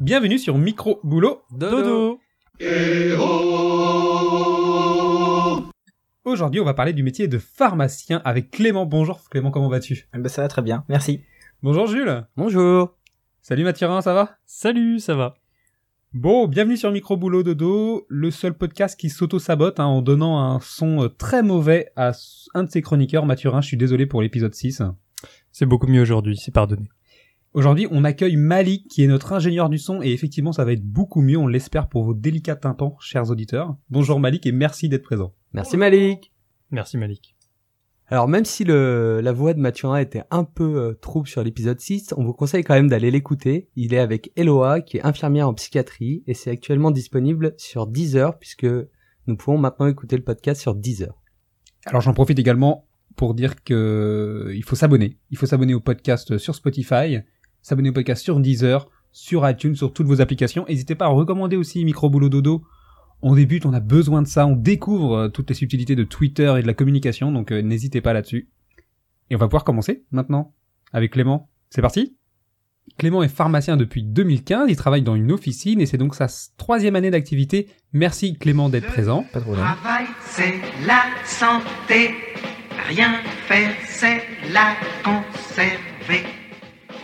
Bienvenue sur Micro Boulot Dodo. Aujourd'hui, on va parler du métier de pharmacien avec Clément. Bonjour Clément, comment vas-tu? Eh ben, ça va très bien, merci. Bonjour Jules. Bonjour. Salut Mathurin, ça va? Salut, ça va Bon, bienvenue sur Micro Boulot Dodo, le seul podcast qui s'auto-sabote hein, en donnant un son euh, très mauvais à un de ses chroniqueurs, Mathurin. Je suis désolé pour l'épisode 6. C'est beaucoup mieux aujourd'hui, c'est pardonné. Aujourd'hui, on accueille Malik, qui est notre ingénieur du son, et effectivement, ça va être beaucoup mieux, on l'espère, pour vos délicats tympans, chers auditeurs. Bonjour Malik, et merci d'être présent. Merci Malik. Merci Malik. Alors même si le, la voix de Mathurin était un peu euh, trouble sur l'épisode 6, on vous conseille quand même d'aller l'écouter. Il est avec Eloa, qui est infirmière en psychiatrie, et c'est actuellement disponible sur Deezer, puisque nous pouvons maintenant écouter le podcast sur Deezer. Alors j'en profite également pour dire que euh, il faut s'abonner. Il faut s'abonner au podcast sur Spotify, s'abonner au podcast sur Deezer, sur iTunes, sur toutes vos applications. N'hésitez pas à recommander aussi Micro Boulot Dodo. On débute, on a besoin de ça, on découvre euh, toutes les subtilités de Twitter et de la communication, donc euh, n'hésitez pas là-dessus. Et on va pouvoir commencer maintenant avec Clément. C'est parti? Clément est pharmacien depuis 2015, il travaille dans une officine et c'est donc sa troisième année d'activité. Merci Clément d'être présent. Pas. Travail, c'est la santé. Rien faire, c'est la conserver.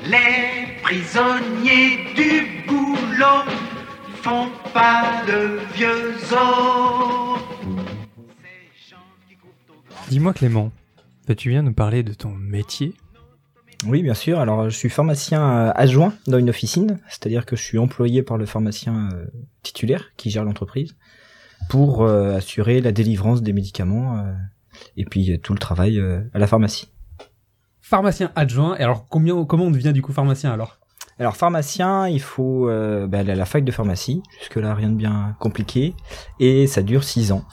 Les prisonniers du boulot font pas le vieux os. Dis-moi Clément, tu viens nous parler de ton métier? Oui, bien sûr. Alors, je suis pharmacien euh, adjoint dans une officine, c'est-à-dire que je suis employé par le pharmacien euh, titulaire qui gère l'entreprise pour euh, assurer la délivrance des médicaments euh, et puis tout le travail euh, à la pharmacie. Pharmacien adjoint. Et alors combien, comment on devient du coup pharmacien alors? Alors, pharmacien, il faut euh, bah, aller à la fac de pharmacie. Jusque-là, rien de bien compliqué. Et ça dure six ans.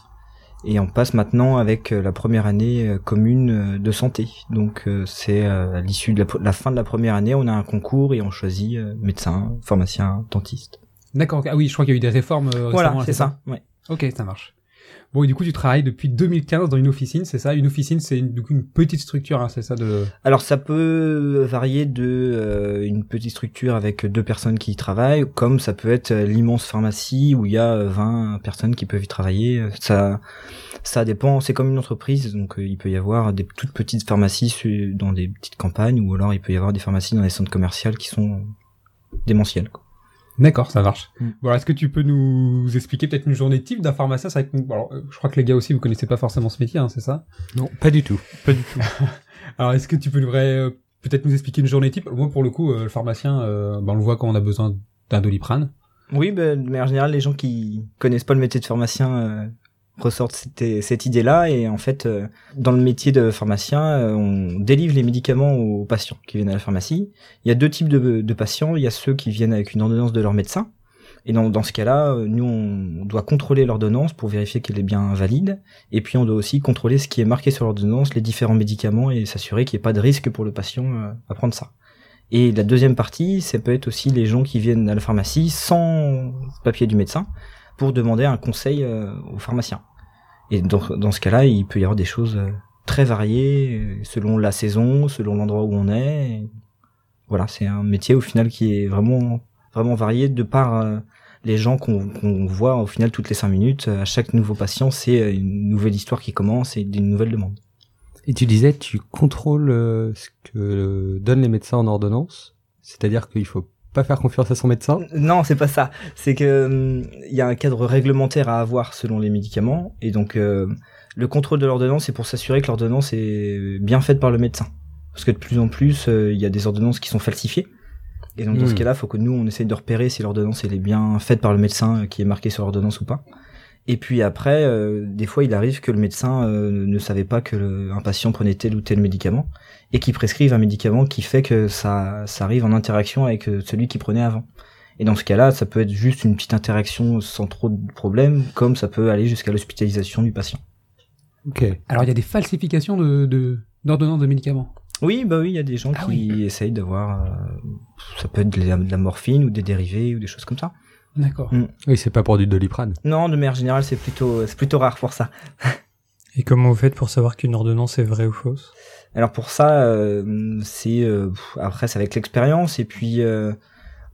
Et on passe maintenant avec euh, la première année euh, commune de santé. Donc, c'est à l'issue de la, fin de la première année, on a un concours et on choisit médecin, pharmacien, dentiste. D'accord. Ah oui, je crois qu'il y a eu des réformes Voilà, c'est ça. Ouais. Ok, ça marche. Bon, et du coup, tu travailles depuis 2015 dans une officine, c'est ça? Une officine, c'est une, coup une petite structure, hein, c'est ça de... Alors, ça peut varier de euh, une petite structure avec deux personnes qui y travaillent, comme ça peut être euh, l'immense pharmacie où il y a euh, 20 personnes qui peuvent y travailler. Ça, ça dépend. C'est comme une entreprise, donc euh, il peut y avoir des toutes petites pharmacies dans des petites campagnes, ou alors il peut y avoir des pharmacies dans les centres commerciaux qui sont démentielles. quoi. D'accord, ça marche. Mm. Bon, alors, est-ce que tu peux nous expliquer peut-être une journée type d'un pharmacien C'est vrai que, bon, alors, euh, je crois que les gars aussi, vous connaissez pas forcément ce métier, hein, c'est ça? Non, pas du tout. Pas du tout. Alors, est-ce que tu peux nous, euh, peut-être nous expliquer une journée type? Moi, pour le coup, euh, le pharmacien, euh, ben, on le voit quand on a besoin d'un doliprane. Oui, ben, mais en général, les gens qui connaissent pas le métier de pharmacien euh, ressortent cette, idée-là. Et en fait, euh, dans le métier de pharmacien, euh, on délivre les médicaments aux patients qui viennent à la pharmacie. Il y a deux types de, patients. Il y a ceux qui viennent avec une ordonnance de leur médecin. Et dans, dans ce cas-là, euh, nous, on doit contrôler l'ordonnance pour vérifier qu'elle est bien valide. Et puis, on doit aussi contrôler ce qui est marqué sur l'ordonnance, les différents médicaments, et s'assurer qu'il n'y ait pas de risque pour le patient à prendre ça. Et la deuxième partie, ça peut être aussi les gens qui viennent à la pharmacie sans papier du médecin pour demander un conseil euh, au pharmacien. Et dans, dans ce cas-là, il peut y avoir des choses euh, très variées euh, selon la saison, selon l'endroit où on est. Voilà, c'est un métier au final qui est vraiment vraiment varié de par les gens qu'on voit au final toutes les cinq minutes. À chaque nouveau patient, c'est une nouvelle histoire qui commence et une nouvelle demande. Et tu disais, tu contrôles ce que donnent les médecins en ordonnance, c'est-à-dire qu'il faut pas faire confiance à son médecin. Non, c'est pas ça. C'est que hum, il y a un cadre réglementaire à avoir selon les médicaments et donc euh, le contrôle de l'ordonnance c'est pour s'assurer que l'ordonnance est bien faite par le médecin. Parce que de plus en plus, euh, il y a des ordonnances qui sont falsifiées. Et donc dans ce Hmm. cas-là, il faut que nous on essaye de repérer si l'ordonnance elle est bien faite par le médecin euh, qui est marqué sur l'ordonnance ou pas. Et puis après, euh, des fois, il arrive que le médecin euh, ne savait pas que le- un patient prenait tel ou tel médicament et qui prescrive un médicament qui fait que ça, ça arrive en interaction avec euh, celui qui prenait avant. Et dans ce cas-là, ça peut être juste une petite interaction sans trop de problèmes, comme ça peut aller jusqu'à l'hospitalisation du patient. Ok. Alors, il y a des falsifications de, de, d'ordonnances de médicaments. Oui, bah oui, il y a des gens Ah qui essayent d'avoir, euh, ça peut être de la, de la morphine ou des dérivés ou des choses comme ça. D'accord. Mm. Oui, c'est pas pour du doliprane. Non, de manière générale, c'est plutôt, c'est plutôt rare pour ça. Et comment vous faites pour savoir qu'une ordonnance est vraie ou fausse? Alors pour ça, euh, c'est euh, après c'est avec l'expérience et puis euh,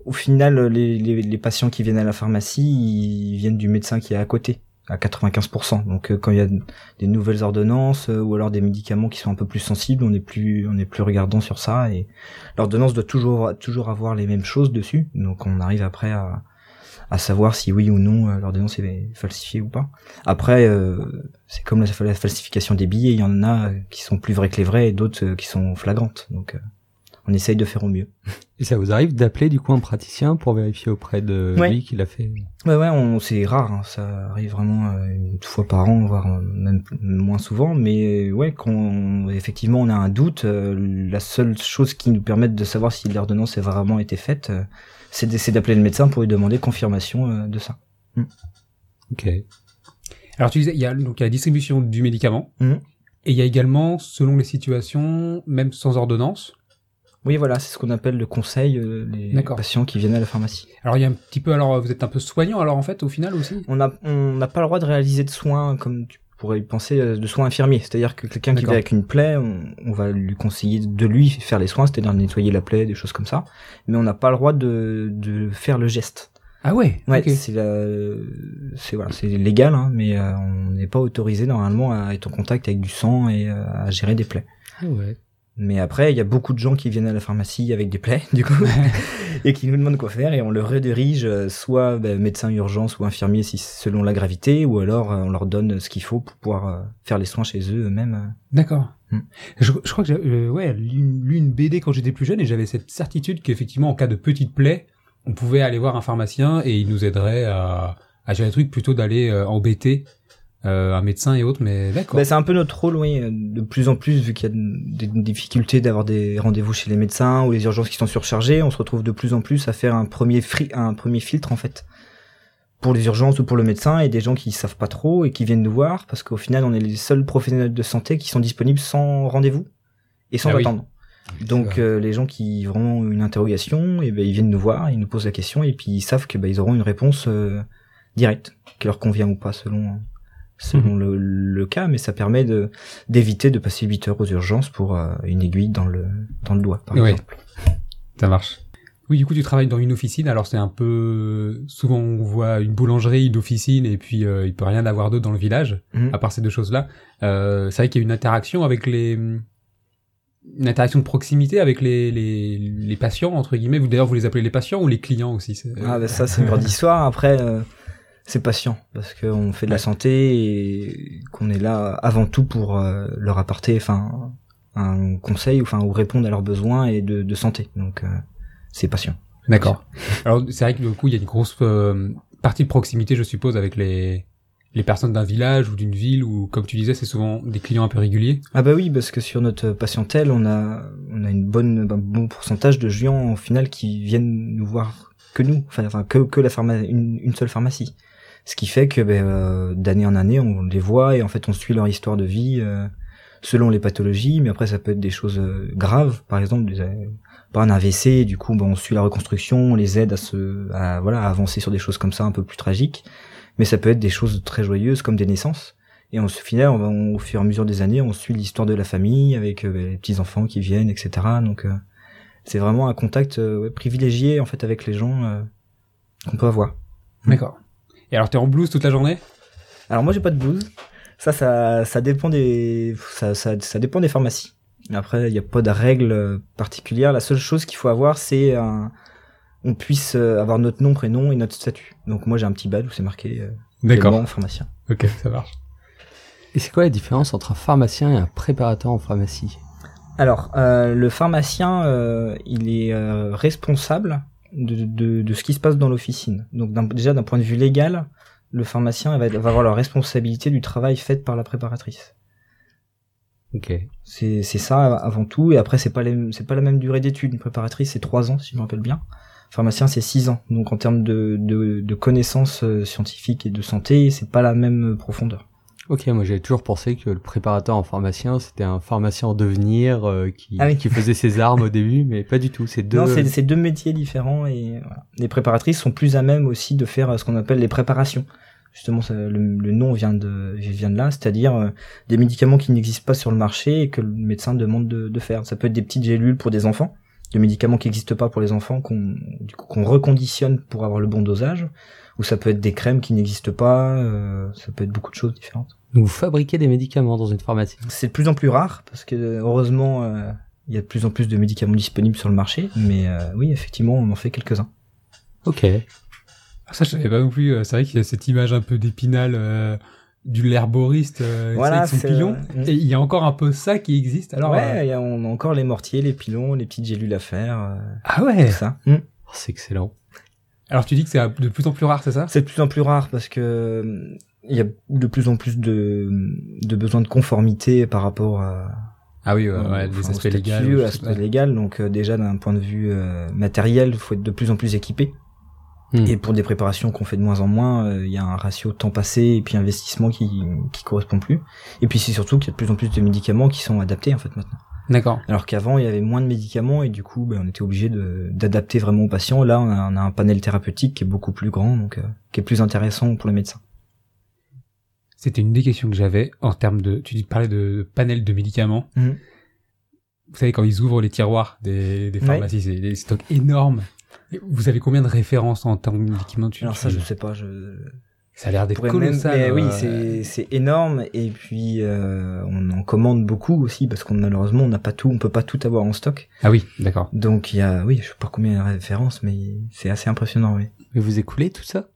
au final, les, les, les patients qui viennent à la pharmacie, ils viennent du médecin qui est à côté à 95%. Donc euh, quand il y a des nouvelles ordonnances euh, ou alors des médicaments qui sont un peu plus sensibles, on est plus on est plus regardant sur ça et l'ordonnance doit toujours toujours avoir les mêmes choses dessus. Donc on arrive après à à savoir si oui ou non euh, l'ordonnance est falsifiée ou pas. Après c'est comme la, la, falsification des billets, il y en a qui sont plus vrais que les vrais et d'autres qui sont flagrantes. Donc on essaye de faire au mieux. Et ça vous arrive d'appeler du coup un praticien pour vérifier auprès de lui qu'il a fait? Ouais ouais, on, c'est rare, hein, ça arrive vraiment euh, une fois par an, voire même moins souvent. Mais ouais, quand effectivement on a un doute, euh, la seule chose qui nous permet de savoir si l'ordonnance a vraiment été faite, euh, c'est d'appeler le médecin pour lui demander confirmation de ça. Mm. Ok. Alors tu disais, il y a donc il y a la distribution du médicament. Mm. Et il y a également, selon les situations, même sans ordonnance, oui, voilà, c'est ce qu'on appelle le conseil, euh, les patients qui viennent à la pharmacie. Alors il y a un petit peu, alors vous êtes un peu soignant alors en fait au final aussi? On n'a on n'a pas le droit de réaliser de soins comme tu pourrais y penser, euh, de soins infirmiers. C'est-à-dire que quelqu'un qui vient avec une plaie, on, va lui conseiller de lui faire les soins, c'est-à-dire nettoyer la plaie, des choses comme ça. Mais on n'a pas le droit de, de faire le geste. Ah ouais. Ouais, c'est c'est voilà, c'est légal, hein, mais euh, on n'est pas autorisé normalement à être en contact avec du sang et à gérer des plaies. Ah ouais. Mais après, il y a beaucoup de gens qui viennent à la pharmacie avec des plaies, du coup, et qui nous demandent quoi faire, et on leur redirige euh, soit ben, médecin urgence ou infirmier si selon la gravité, ou alors euh, on leur donne ce qu'il faut pour pouvoir euh, faire les soins chez eux eux-mêmes. D'accord. Hmm. Je, je, crois que j'ai ouais, lu une BD quand j'étais plus jeune, et j'avais cette certitude qu'effectivement, en cas de petite plaie, on pouvait aller voir un pharmacien et il nous aiderait à, à gérer le truc plutôt d'aller embêter euh, un médecin et autres, mais d'accord. Bah, c'est un peu notre rôle, oui, de plus en plus, vu qu'il y a des difficultés d'avoir des rendez-vous chez les médecins ou les urgences qui sont surchargées, on se retrouve de plus en plus à faire un premier, un premier filtre, en fait, pour les urgences ou pour le médecin, et des gens qui savent pas trop et qui viennent nous voir, parce qu'au final, on est les seuls professionnels de santé qui sont disponibles sans rendez-vous et sans Ah attendre. Donc euh, les gens qui ont une interrogation, et ben ils viennent nous voir, ils nous posent la question et puis ils savent que ben, ils auront une réponse euh, directe qui leur convient ou pas selon selon Mhm. le, le cas, mais ça permet de d'éviter de passer 8 heures aux urgences pour euh, une aiguille dans le dans le doigt, par Oui. exemple. Ça marche. Oui, du coup, tu travailles dans une officine. Alors, c'est un peu souvent on voit une boulangerie, une officine, et puis euh, il peut rien avoir d'autre dans le village, Mhm. à part ces deux choses-là. Euh, c'est vrai qu'il y a une interaction avec les une interaction de proximité avec les, les, les patients entre guillemets. Vous d'ailleurs vous les appelez les patients ou les clients aussi. Ah bah ça c'est une grande histoire. Après euh, c'est patient parce qu'on fait de la Ouais. santé et qu'on est là avant tout pour euh, leur apporter enfin un conseil enfin ou répondre à leurs besoins et de, de santé. Donc euh, c'est patient. D'accord. Alors c'est vrai que du coup il y a une grosse euh, partie de proximité, je suppose, avec les les personnes d'un village ou d'une ville où, comme tu disais, c'est souvent des clients un peu réguliers. Ah bah oui, parce que sur notre patientèle, on a on a une bonne un bon pourcentage de gens au final qui viennent nous voir que nous, enfin, enfin que que la pharma une, une seule pharmacie. Ce qui fait que ben, euh, d'année en année, on les voit et en fait on suit leur histoire de vie euh, selon les pathologies, mais après ça peut être des choses euh, graves, par exemple des, euh, pas un AVC, du coup ben, on suit la reconstruction, on les aide à se à, voilà à avancer sur des choses comme ça un peu plus tragiques, mais ça peut être des choses très joyeuses comme des naissances. Et on se final, on on- au fur et à mesure des années, on suit l'histoire de la famille avec euh, les petits enfants qui viennent, etc. Donc euh, c'est vraiment un contact privilégié en fait avec les gens qu'on peut avoir. D'accord. Et alors t'es en blouse toute la journée? Alors moi j'ai pas de blouse. Ça, ça, ça dépend des, ça, ça, ça dépend des pharmacies. Après, il n'y a pas de règle euh, particulière. La seule chose qu'il faut avoir, c'est un, on puisse avoir notre nom, prénom et notre statut. Donc moi j'ai un petit badge où c'est marqué euh, également pharmacien. Ok, ça marche. Et c'est quoi la différence entre un pharmacien et un préparateur en pharmacie? Alors, euh, le pharmacien, euh, il est euh, responsable de, de, de ce qui se passe dans l'officine. Donc d'un- déjà d'un point de vue légal, le pharmacien va, va avoir la responsabilité du travail fait par la préparatrice. Ok. C'est c'est ça avant tout. Et après, c'est pas c'est pas la même durée d'études. Une préparatrice, c'est trois ans, si je me rappelle bien. Pharmacien, c'est six ans. Donc en termes de, de, de connaissances euh, scientifiques et de santé, c'est pas la même profondeur. Ok, moi j'avais toujours pensé que le préparateur en pharmacien, c'était un pharmacien en devenir euh, qui, Ah oui. qui faisait ses armes au début, mais pas du tout. C'est deux. Non, c'est deux métiers différents et voilà. les préparatrices sont plus à même aussi de faire euh, ce qu'on appelle les préparations. Justement, ça- le, le nom vient de vient de là, c'est-à-dire euh, des médicaments qui n'existent pas sur le marché et que le médecin demande de, de faire. Ça peut être des petites gélules pour des enfants de médicaments qui n'existent pas pour les enfants qu'on qu'on reconditionne pour avoir le bon dosage ou ça peut être des crèmes qui n'existent pas euh, ça peut être beaucoup de choses différentes Donc, vous fabriquez des médicaments dans une pharmacie. c'est de plus en plus rare parce que heureusement euh, il y a de plus en plus de médicaments disponibles sur le marché mais euh, oui effectivement on en fait quelques-uns Ok. Ah, ça, je savais pas non plus. euh, C'est vrai qu'il y a cette image un peu d'épinal euh, du l'herboriste euh, Voilà, avec son pilon. euh, Et il y a encore un peu ça qui existe. Alors, ouais euh, il y a- on a encore les mortiers les pilons les petites gélules à faire euh, ah ouais. tout ça Mm. Oh, c'est excellent. Alors tu dis que c'est de plus en plus rare, c'est ça? C'est de plus en plus rare parce que euh, il y a de plus en plus de, de besoins de conformité par rapport à Ah oui, ouais, au- ouais, enfin, aspects légaux. à l'aspect légal. Donc euh, déjà d'un point de vue euh, matériel, il faut être de plus en plus équipé. Hmm. Et pour des préparations qu'on fait de moins en moins, euh, il y a un ratio temps passé et puis investissement qui qui correspond plus. Et puis c'est surtout qu'il y a de plus en plus de médicaments qui sont adaptés en fait maintenant. D'accord. Alors qu'avant il y avait moins de médicaments et du coup ben, on était obligé de d'adapter vraiment aux patients. Là on a, on a un panel thérapeutique qui est beaucoup plus grand donc euh, qui est plus intéressant pour les médecins. C'était une des questions que j'avais en termes de. Tu dis parlais de panel de médicaments. Mhm. Vous savez quand ils ouvrent les tiroirs des, des Ouais. pharmacies, c'est des stocks énormes. Vous avez combien de références en termes de médicaments tu- Alors ça tu- je sais pas, je Ça a l'air d'être pourrais même- colossal. mais oui, euh, c'est c'est énorme et puis euh, on en commande beaucoup aussi parce qu'on malheureusement on n'a pas tout, on peut pas tout avoir en stock. Ah oui, d'accord. Donc il y a, oui, je sais pas combien il y a de références, mais c'est assez impressionnant, oui. Mais vous écoulez tout ça?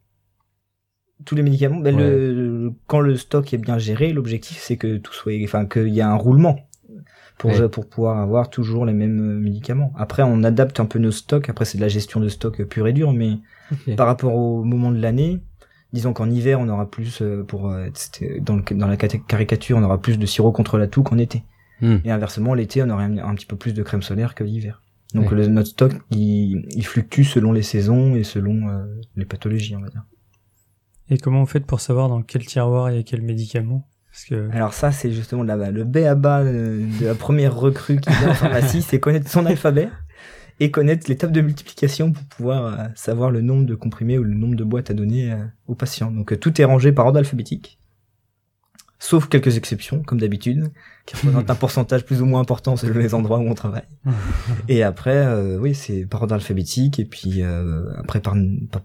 Tous les médicaments, ben, Ouais. le, quand le stock est bien géré, l'objectif c'est que tout soit, enfin qu'il y a un roulement pour Ouais. pour pouvoir avoir toujours les mêmes euh, médicaments. Après on adapte un peu nos stocks. Après c'est de la gestion de stock pure et dure, mais par rapport au moment de l'année, disons qu'en hiver on aura plus euh, pour euh, dans, le, dans la caricature on aura plus de sirop contre la toux qu'en été. Hmm. Et inversement l'été on aurait un, un petit peu plus de crème solaire que l'hiver. Donc Ouais. le, notre stock il, il fluctue selon les saisons et selon euh, les pathologies on va dire. Et comment vous faites pour savoir dans quel tiroir il y a quel médicament? Parce que Alors ça c'est justement là le b à bas de la première recrue qui vient en pharmacie, c'est connaître son alphabet et connaître l'étape de multiplication pour pouvoir euh, savoir le nombre de comprimés ou le nombre de boîtes à donner euh, aux patients. Donc euh, tout est rangé par ordre alphabétique. Sauf quelques exceptions, comme d'habitude, qui représentent un pourcentage plus ou moins important selon les endroits où on travaille. Et après, euh, oui, c'est par ordre alphabétique et puis euh, après par,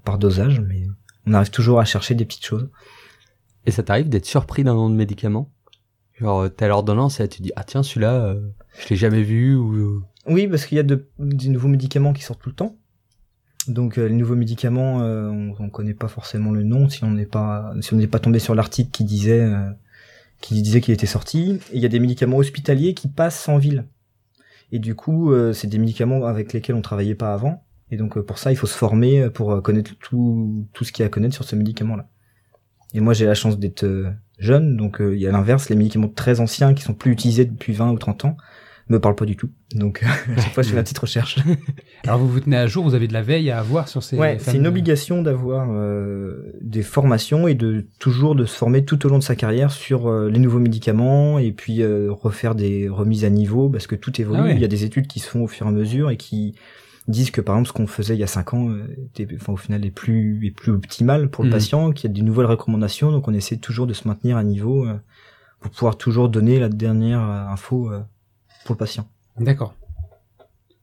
par, dosage, mais on arrive toujours à chercher des petites choses. Et ça t'arrive d'être surpris d'un nom de médicament Genre, t'as l'ordonnance et là, tu dis, ah tiens, celui-là, euh, je l'ai jamais vu ou... Oui, parce qu'il y a de, des nouveaux médicaments qui sortent tout le temps. Donc euh, les nouveaux médicaments, euh, on, on connaît pas forcément le nom si on n'est pas si on n'est pas tombé sur l'article qui disait euh, qui disait qu'il était sorti. Il y a des médicaments hospitaliers qui passent en ville. Et du coup, euh, c'est des médicaments avec lesquels on travaillait pas avant. Et donc pour ça, il faut se former pour connaître tout tout ce qu'il y a à connaître sur ce médicament-là. Et moi, j'ai la chance d'être jeune, donc il y a l'inverse, les médicaments très anciens qui sont plus utilisés depuis 20 ou 30 ans me parlent pas du tout. Donc à chaque fois, je fais ma petite recherche. Alors vous vous tenez à jour, vous avez de la veille à avoir sur ces. Ouais, c'est une obligation d'avoir euh, des formations et de toujours de se former tout au long de sa carrière sur euh, les nouveaux médicaments et puis euh, refaire des remises à niveau parce que tout évolue. Ah ouais. Il y a des études qui se font au fur et à mesure et qui disent que par exemple ce qu'on faisait il y a cinq ans euh, était, enfin, au final est plus est plus optimal pour le Mhm. patient, qu'il y a des nouvelles recommandations donc on essaie toujours de se maintenir à niveau euh, pour pouvoir toujours donner la dernière euh, info euh, pour le patient. D'accord.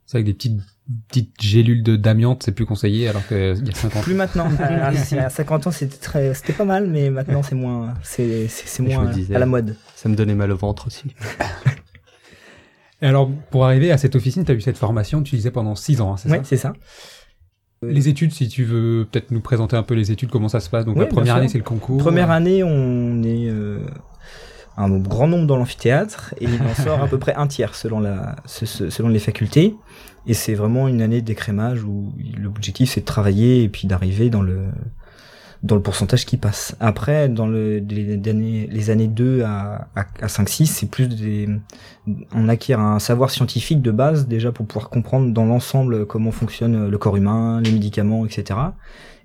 C'est avec des petites petites gélules de d'amiante, c'est plus conseillé alors qu'il y a 50 Plus maintenant. à, à 50 ans, c'était très, c'était pas mal, mais maintenant c'est moins, c'est, c'est, moins disais. à la mode. Ça me donnait mal au ventre aussi. Et alors, pour arriver à cette officine, tu as eu cette formation, tu disais pendant 6 ans, hein, c'est Oui, ça c'est ça. Les études, si tu veux peut-être nous présenter un peu les études, comment ça se passe? Donc Oui, la première année, c'est le concours. Première année, on est euh, un grand nombre dans l'amphithéâtre et il en sort à peu près un tiers selon la, ce- ce- selon les facultés. Et c'est vraiment une année d'écrémage où l'objectif c'est de travailler et puis d'arriver dans le dans le pourcentage qui passe. Après, dans le, les, les années, les années 2 à, à, à 5-6, c'est plus des... On acquiert un savoir scientifique de base, déjà pour pouvoir comprendre dans l'ensemble comment fonctionne le corps humain, les médicaments, etc.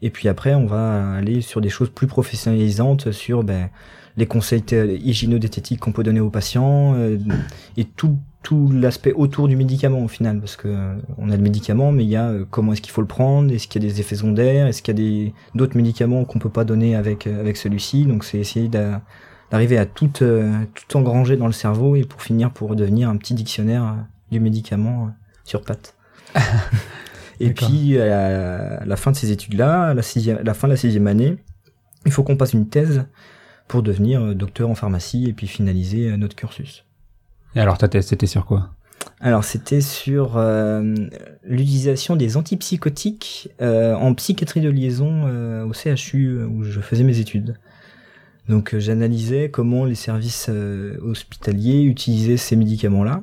Et puis après, on va aller sur des choses plus professionnalisantes, sur ben, les conseils hygiéno-diététiques qu'on peut donner aux patients, euh, et tout, tout l'aspect autour du médicament au final, parce que euh, on a le médicament, mais il y a euh, comment est-ce qu'il faut le prendre, est-ce qu'il y a des effets secondaires, est-ce qu'il y a des d'autres médicaments qu'on peut pas donner avec avec celui-ci, donc c'est essayer d'a- d'arriver à tout euh, tout engranger dans le cerveau et pour finir pour devenir un petit dictionnaire du médicament euh, sur pattes. Et puis, à la fin de ces études-là, à la, sixième, à la fin de la sixième année, il faut qu'on passe une thèse pour devenir euh, docteur en pharmacie et puis finaliser euh, notre cursus. Et alors ta thèse, c'était sur quoi? Alors, c'était sur euh, l'utilisation des antipsychotiques euh, en psychiatrie de liaison euh, au CHU où je faisais mes études. Donc, j'analysais comment les services hospitaliers utilisaient ces médicaments-là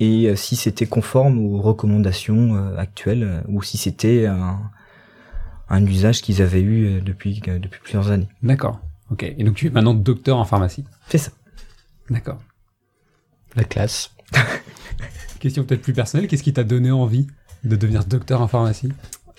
et si c'était conforme aux recommandations actuelles ou si c'était un, un usage qu'ils avaient eu depuis, depuis plusieurs années. D'accord. Ok. Et donc tu es maintenant docteur en pharmacie. C'est ça. D'accord. La classe. Question peut-être plus personnelle. Qu'est-ce qui t'a donné envie de devenir docteur en pharmacie?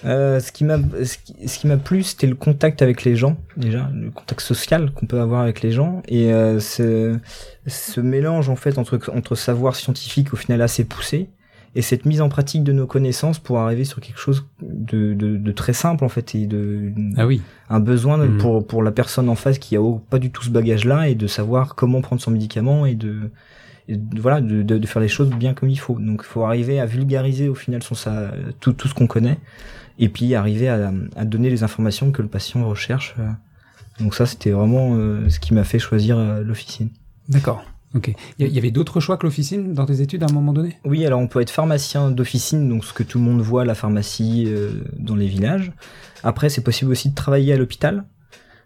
Euh, ce qui m'a ce qui, ce qui m'a plu c'était le contact avec les gens déjà le contact social qu'on peut avoir avec les gens et euh, ce ce mélange en fait entre entre savoir scientifique au final assez poussé et cette mise en pratique de nos connaissances pour arriver sur quelque chose de, de, de très simple en fait et de Ah oui. un besoin Mhm. pour pour la personne en face qui a pas du tout ce bagage là et de savoir comment prendre son médicament et de, et de- voilà de, de, faire les choses bien comme il faut donc il faut arriver à vulgariser au final son ça tout tout ce qu'on connaît et puis arriver à, à donner les informations que le patient recherche donc ça c'était vraiment euh, ce qui m'a fait choisir euh, l'officine D'accord. Ok. Il y, avait d'autres choix que l'officine dans tes études à un moment donné? Oui, alors on peut être pharmacien d'officine, donc ce que tout le monde voit, la pharmacie euh, dans les villages. Après, c'est possible aussi de travailler à l'hôpital.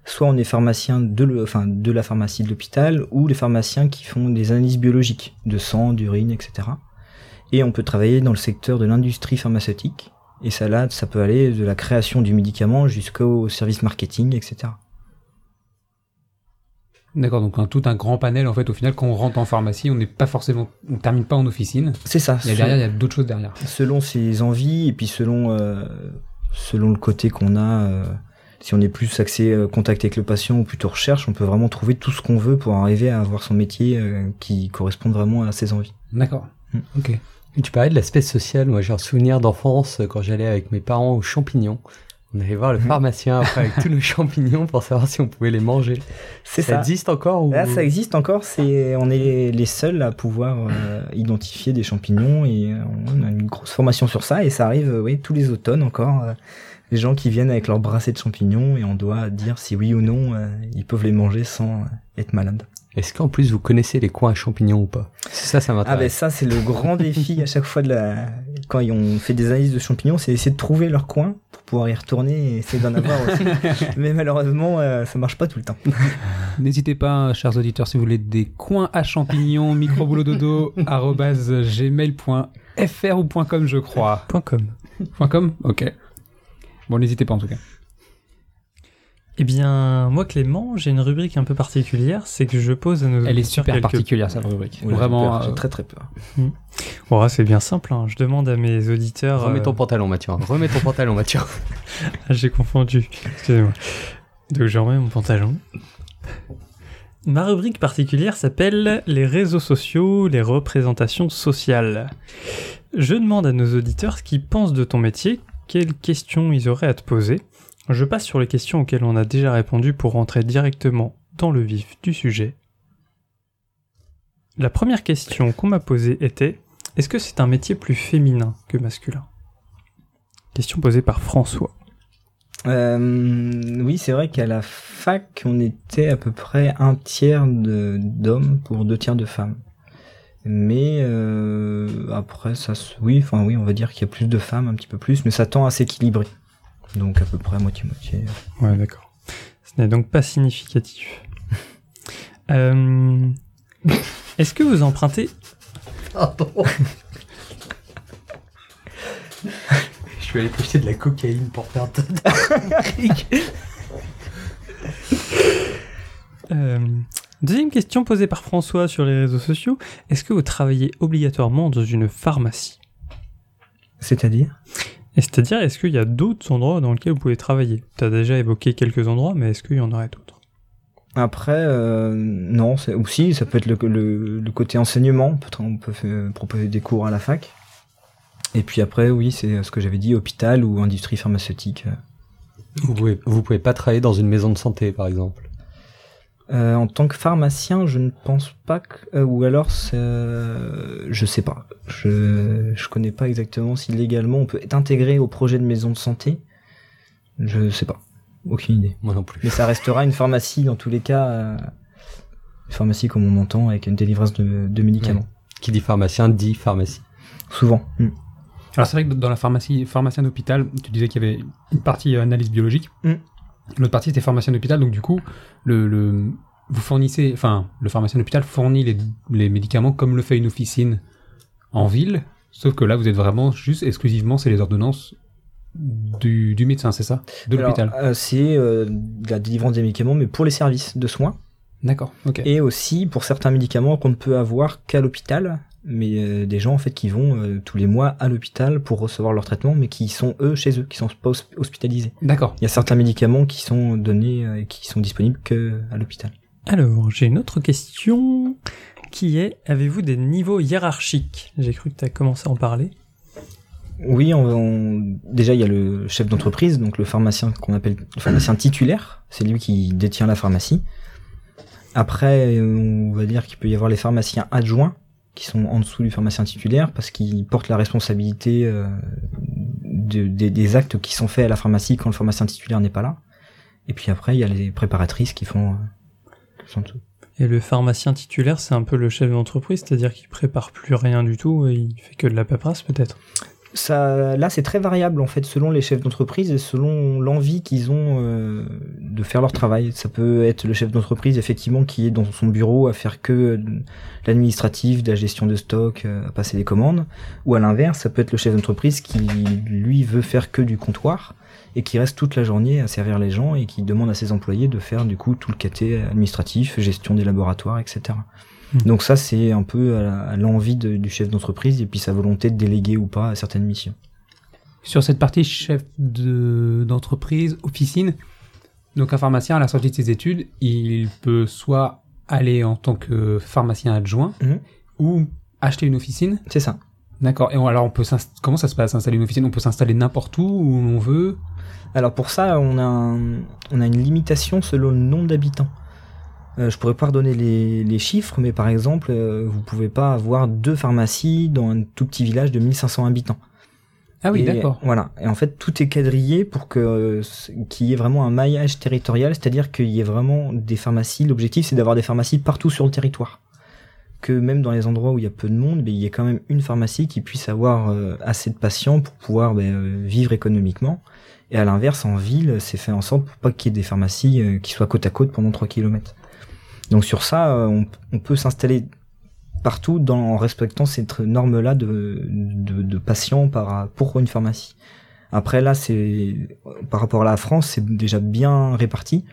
Soit on est pharmacien de, le- enfin, de la pharmacie de l'hôpital, ou les pharmaciens qui font des analyses biologiques, de sang, d'urine, etc. Et on peut travailler dans le secteur de l'industrie pharmaceutique. Et ça là, ça peut aller de la création du médicament jusqu'au service marketing, etc. D'accord. Donc un, tout un grand panel en fait. Au final, quand on rentre en pharmacie, on n'est pas forcément, on termine pas en officine. C'est ça. Il y a derrière, il y a d'autres choses derrière. selon ses envies et puis selon euh, selon le côté qu'on a euh, si on est plus axé euh, contact avec le patient ou plutôt recherche on peut vraiment trouver tout ce qu'on veut pour arriver à avoir son métier euh, qui correspond vraiment à ses envies D'accord. Mm. Ok. Tu parlais de l'aspect social. Moi, j'ai un souvenir d'enfance quand j'allais avec mes parents aux champignons. On allait voir le Mhm. pharmacien après avec tous nos champignons pour savoir si on pouvait les manger. c'est Ça, ça, existe encore ou... Là, ça existe encore c'est on est les seuls à pouvoir euh, identifier des champignons et euh, on a une grosse formation sur ça et ça arrive euh, oui tous les automnes encore euh, les gens qui viennent avec leur brassée de champignons et on doit dire si oui ou non ils peuvent les manger sans être malades Est-ce qu'en plus vous connaissez les coins à champignons ou pas? Ça, ça Ah ben m'intéresse. ça c'est le grand défi à chaque fois de la quand on fait des analyses de champignons, c'est essayer de trouver leur coin pour pouvoir y retourner et essayer d'en avoir aussi. Mais malheureusement, euh, ça marche pas tout le temps. N'hésitez pas, chers auditeurs, si vous voulez des coins à champignons, microboulododo, arobase gmail.fr ou .com, je crois. Point .com. .com? Ok. Bon, n'hésitez pas en tout cas. Eh bien, moi Clément, j'ai une rubrique un peu particulière, c'est que je pose à nos Elle est super quelques- particulière, cette rubrique. Vraiment. J'ai euh, très très peur. Bon, ah, c'est bien simple, hein. je demande à mes auditeurs... Remets ton euh, pantalon, Mathieu. Remets ton pantalon, Mathieu. Ah, j'ai confondu, excusez-moi. Donc je remets mon pantalon. Ma rubrique particulière s'appelle Les réseaux sociaux, les représentations sociales. Je demande à nos auditeurs ce qu'ils pensent de ton métier, quelles questions ils auraient à te poser. Je passe sur les questions auxquelles on a déjà répondu pour rentrer directement dans le vif du sujet. La première question qu'on m'a posée était Est-ce que c'est un métier plus féminin que masculin? Question posée par François. Euh, oui, c'est vrai qu'à la fac, on était à peu près un tiers d'hommes pour deux tiers de femmes. Mais euh, après, ça, oui, enfin oui, on va dire qu'il y a plus de femmes, un petit peu plus, mais ça tend à s'équilibrer. Donc à peu près moitié-moitié. Ouais, d'accord. Ce n'est donc pas significatif. Euh, Est-ce que vous empruntez Pardon. Je vais aller t'acheter de la cocaïne pour faire euh, Deuxième question posée par François sur les réseaux sociaux. Est-ce que vous travaillez obligatoirement dans une pharmacie? C'est-à-dire? Et c'est-à-dire, est-ce qu'il y a d'autres endroits dans lesquels vous pouvez travailler? Tu as déjà évoqué quelques endroits, mais est-ce qu'il y en aurait d'autres? Après, euh, non, c'est aussi ça peut être le, le, le côté enseignement. On peut, tra- on peut faire- proposer des cours à la fac. Et puis après, oui, c'est ce que j'avais dit, hôpital ou industrie pharmaceutique. Vous pouvez, vous pouvez pas travailler dans une maison de santé, par exemple. Euh, en tant que pharmacien, je ne pense pas que, euh, ou alors euh, je sais pas. Je je connais pas exactement si légalement on peut être intégré au projet de maison de santé. Je sais pas, aucune idée. Moi non plus. Mais ça restera une pharmacie dans tous les cas, euh, une pharmacie comme on entend avec une délivrance de, de médicaments. Qui dit pharmacien dit pharmacie. Souvent. Mm. Alors c'est vrai que dans la pharmacie, pharmacien d'hôpital, tu disais qu'il y avait une partie analyse biologique. Mm. L'autre partie c'était pharmacien d'hôpital, donc du coup, le, le, vous fournissez, enfin, le pharmacien d'hôpital fournit les, les médicaments comme le fait une officine en ville, sauf que là vous êtes vraiment juste exclusivement, c'est les ordonnances du, du médecin, c'est ça? De l'hôpital. euh, c'est euh, la délivrance des médicaments, mais pour les services de soins. D'accord, ok. Et aussi pour certains médicaments qu'on ne peut avoir qu'à l'hôpital, mais euh, des gens en fait qui vont euh, tous les mois à l'hôpital pour recevoir leur traitement, mais qui sont eux chez eux, qui sont pas hosp- hospitalisés. D'accord. Il y a certains médicaments qui sont donnés euh, et qui sont disponibles que à l'hôpital. Alors, j'ai une autre question qui est avez-vous des niveaux hiérarchiques? J'ai cru que tu as commencé à en parler. Oui, on, on- déjà il y a le chef d'entreprise, donc le pharmacien qu'on appelle le pharmacien titulaire, c'est lui qui détient la pharmacie. Après, on va dire qu'il peut y avoir les pharmaciens adjoints qui sont en dessous du pharmacien titulaire parce qu'ils portent la responsabilité euh, de- des- actes qui sont faits à la pharmacie quand le pharmacien titulaire n'est pas là. Et puis après, il y a les préparatrices qui font. euh, dessous. Et le pharmacien titulaire, c'est un peu le chef d'entreprise, c'est-à-dire qu'il prépare plus rien du tout et il fait que de la paperasse peut-être? Là, c'est très variable en fait selon les chefs d'entreprise et selon l'envie qu'ils ont euh, de faire leur travail. Ça peut être le chef d'entreprise effectivement qui est dans son bureau à faire que euh, l'administratif, la gestion de stock, euh, à passer des commandes, ou à l'inverse, ça peut être le chef d'entreprise qui lui veut faire que du comptoir et qui reste toute la journée à servir les gens et qui demande à ses employés de faire du coup tout le caté administratif, gestion des laboratoires, etc. Mhm. Donc ça, c'est un peu à l'envie du chef d'entreprise et puis sa volonté de déléguer ou pas à certaines missions. Sur cette partie chef de- d'entreprise, officine, donc un pharmacien à la sortie de ses études, il peut soit aller en tant que pharmacien adjoint Mhm. ou acheter une officine. C'est ça. D'accord. Et on- alors on peut comment ça se passe installer une officine? On peut s'installer n'importe où où on veut? Alors pour ça, on a, un- on a une limitation selon le nombre d'habitants. Euh, je pourrais pas redonner les, les chiffres, mais par exemple, euh, vous pouvez pas avoir deux pharmacies dans un tout petit village de 1500 habitants. Ah oui, d'accord. Voilà. Et en fait, tout est quadrillé pour que euh, qu'il y ait vraiment un maillage territorial, c'est-à-dire qu'il y ait vraiment des pharmacies. L'objectif, c'est d'avoir des pharmacies partout sur le territoire. Que même dans les endroits où il y a peu de monde, ben, il y ait quand même une pharmacie qui puisse avoir assez de patients pour pouvoir ben, vivre économiquement. Et à l'inverse, en ville, c'est fait en sorte pour pas qu'il y ait des pharmacies qui soient côte à côte pendant 3 km. Donc sur ça, euh, on, peut s'installer partout en respectant cette norme-là de, de, patients par, pour une pharmacie. Après là, c'est par rapport à la France, c'est déjà bien réparti.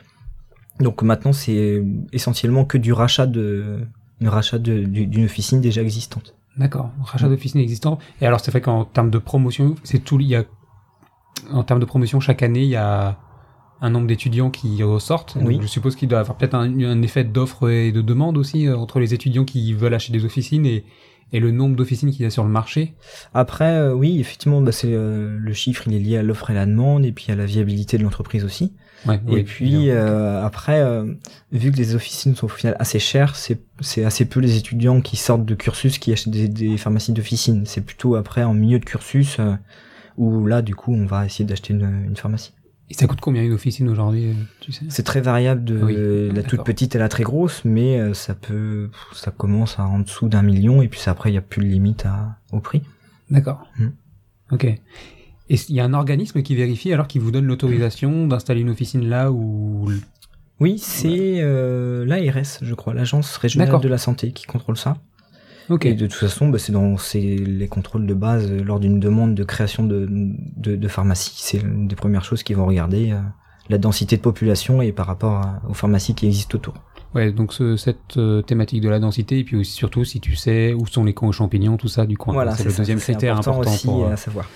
Donc maintenant, c'est essentiellement que du rachat de, rachat d'une officine déjà existante. D'accord. Rachat d'officine existant. Et alors c'est vrai qu'en termes de promotion, c'est tout. Il y a en termes de promotion chaque année, il y a un nombre d'étudiants qui ressortent. Donc, Oui. je suppose qu'il doit y avoir peut-être un, un effet d'offre et de demande aussi euh, entre les étudiants qui veulent acheter des officines et, et le nombre d'officines qu'il y a sur le marché. Après, euh, oui, effectivement, bah, c'est euh, le chiffre, il est lié à l'offre et la demande, et puis à la viabilité de l'entreprise aussi. Ouais, et oui, puis euh, après, vu que les officines sont au final assez chères, c'est assez peu les étudiants qui sortent de cursus qui achètent des, des pharmacies d'officine. C'est plutôt après en milieu de cursus où là, du coup, on va essayer d'acheter une, une pharmacie. Et ça coûte combien une officine aujourd'hui, euh, tu sais? C'est très variable de Oui, la d'accord. toute petite à la très grosse, mais euh, ça peut, ça commence à en dessous d'un million et puis ça, après il y a plus de limite à, au prix. D'accord. Hmm. Ok. Et il y a un organisme qui vérifie alors qui vous donne l'autorisation d'installer une officine là où Oui, c'est euh, l'ARS, je crois, l'agence régionale D'accord. de la santé qui contrôle ça. Ok. Et de toute façon, bah, c'est dans c'est les contrôles de base euh, lors d'une demande de création de, de, de pharmacie. C'est l'une des premières choses qu'ils vont regarder, euh, la densité de population et par rapport à- aux pharmacies qui existent autour. Ouais, donc ce- cette euh, thématique de la densité et puis aussi, surtout si tu sais où sont les camps aux champignons, tout ça du coin. voilà, c'est le ça, deuxième critère important, aussi pour. euh, à savoir.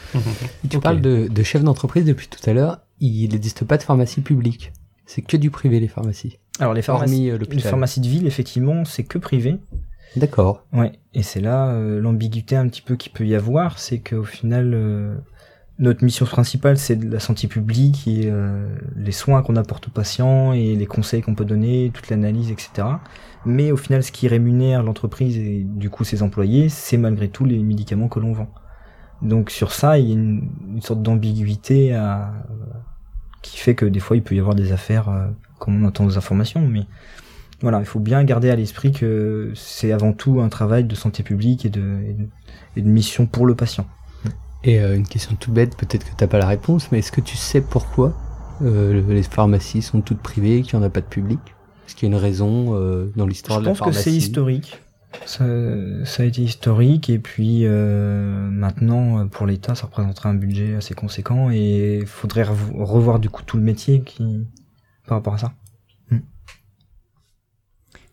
Tu parles de, de chef d'entreprise depuis tout à l'heure. Il n'existe pas de pharmacie publique. C'est que du privé, les pharmacies. Alors les pharmacies, Hormis euh, une l'hôpital. pharmacie de ville, effectivement, c'est que privé. D'accord. Ouais, et c'est là euh, l'ambiguïté un petit peu qu'il peut y avoir, c'est qu'au final, euh, notre mission principale, c'est la santé publique et euh, les soins qu'on apporte aux patients et les conseils qu'on peut donner, toute l'analyse, etc. Mais au final, ce qui rémunère l'entreprise et du coup ses employés, c'est malgré tout les médicaments que l'on vend. Donc sur ça, il y a une, une sorte d'ambiguïté à, qui fait que des fois, il peut y avoir des affaires euh, comme on entend aux informations, mais voilà, il faut bien garder à l'esprit que c'est avant tout un travail de santé publique et de, et de, et de mission pour le patient. Et euh, une question toute bête, peut-être que t'as pas la réponse, mais est-ce que tu sais pourquoi euh, les pharmacies sont toutes privées, qu'il n'y en a pas de public? Est-ce qu'il y a une raison euh, dans l'histoire Je de la pense que pharmacie? c'est historique. Ça, ça a été historique et puis maintenant pour l'État ça représenterait un budget assez conséquent et il faudrait revo- revoir du coup tout le métier qui par rapport à ça.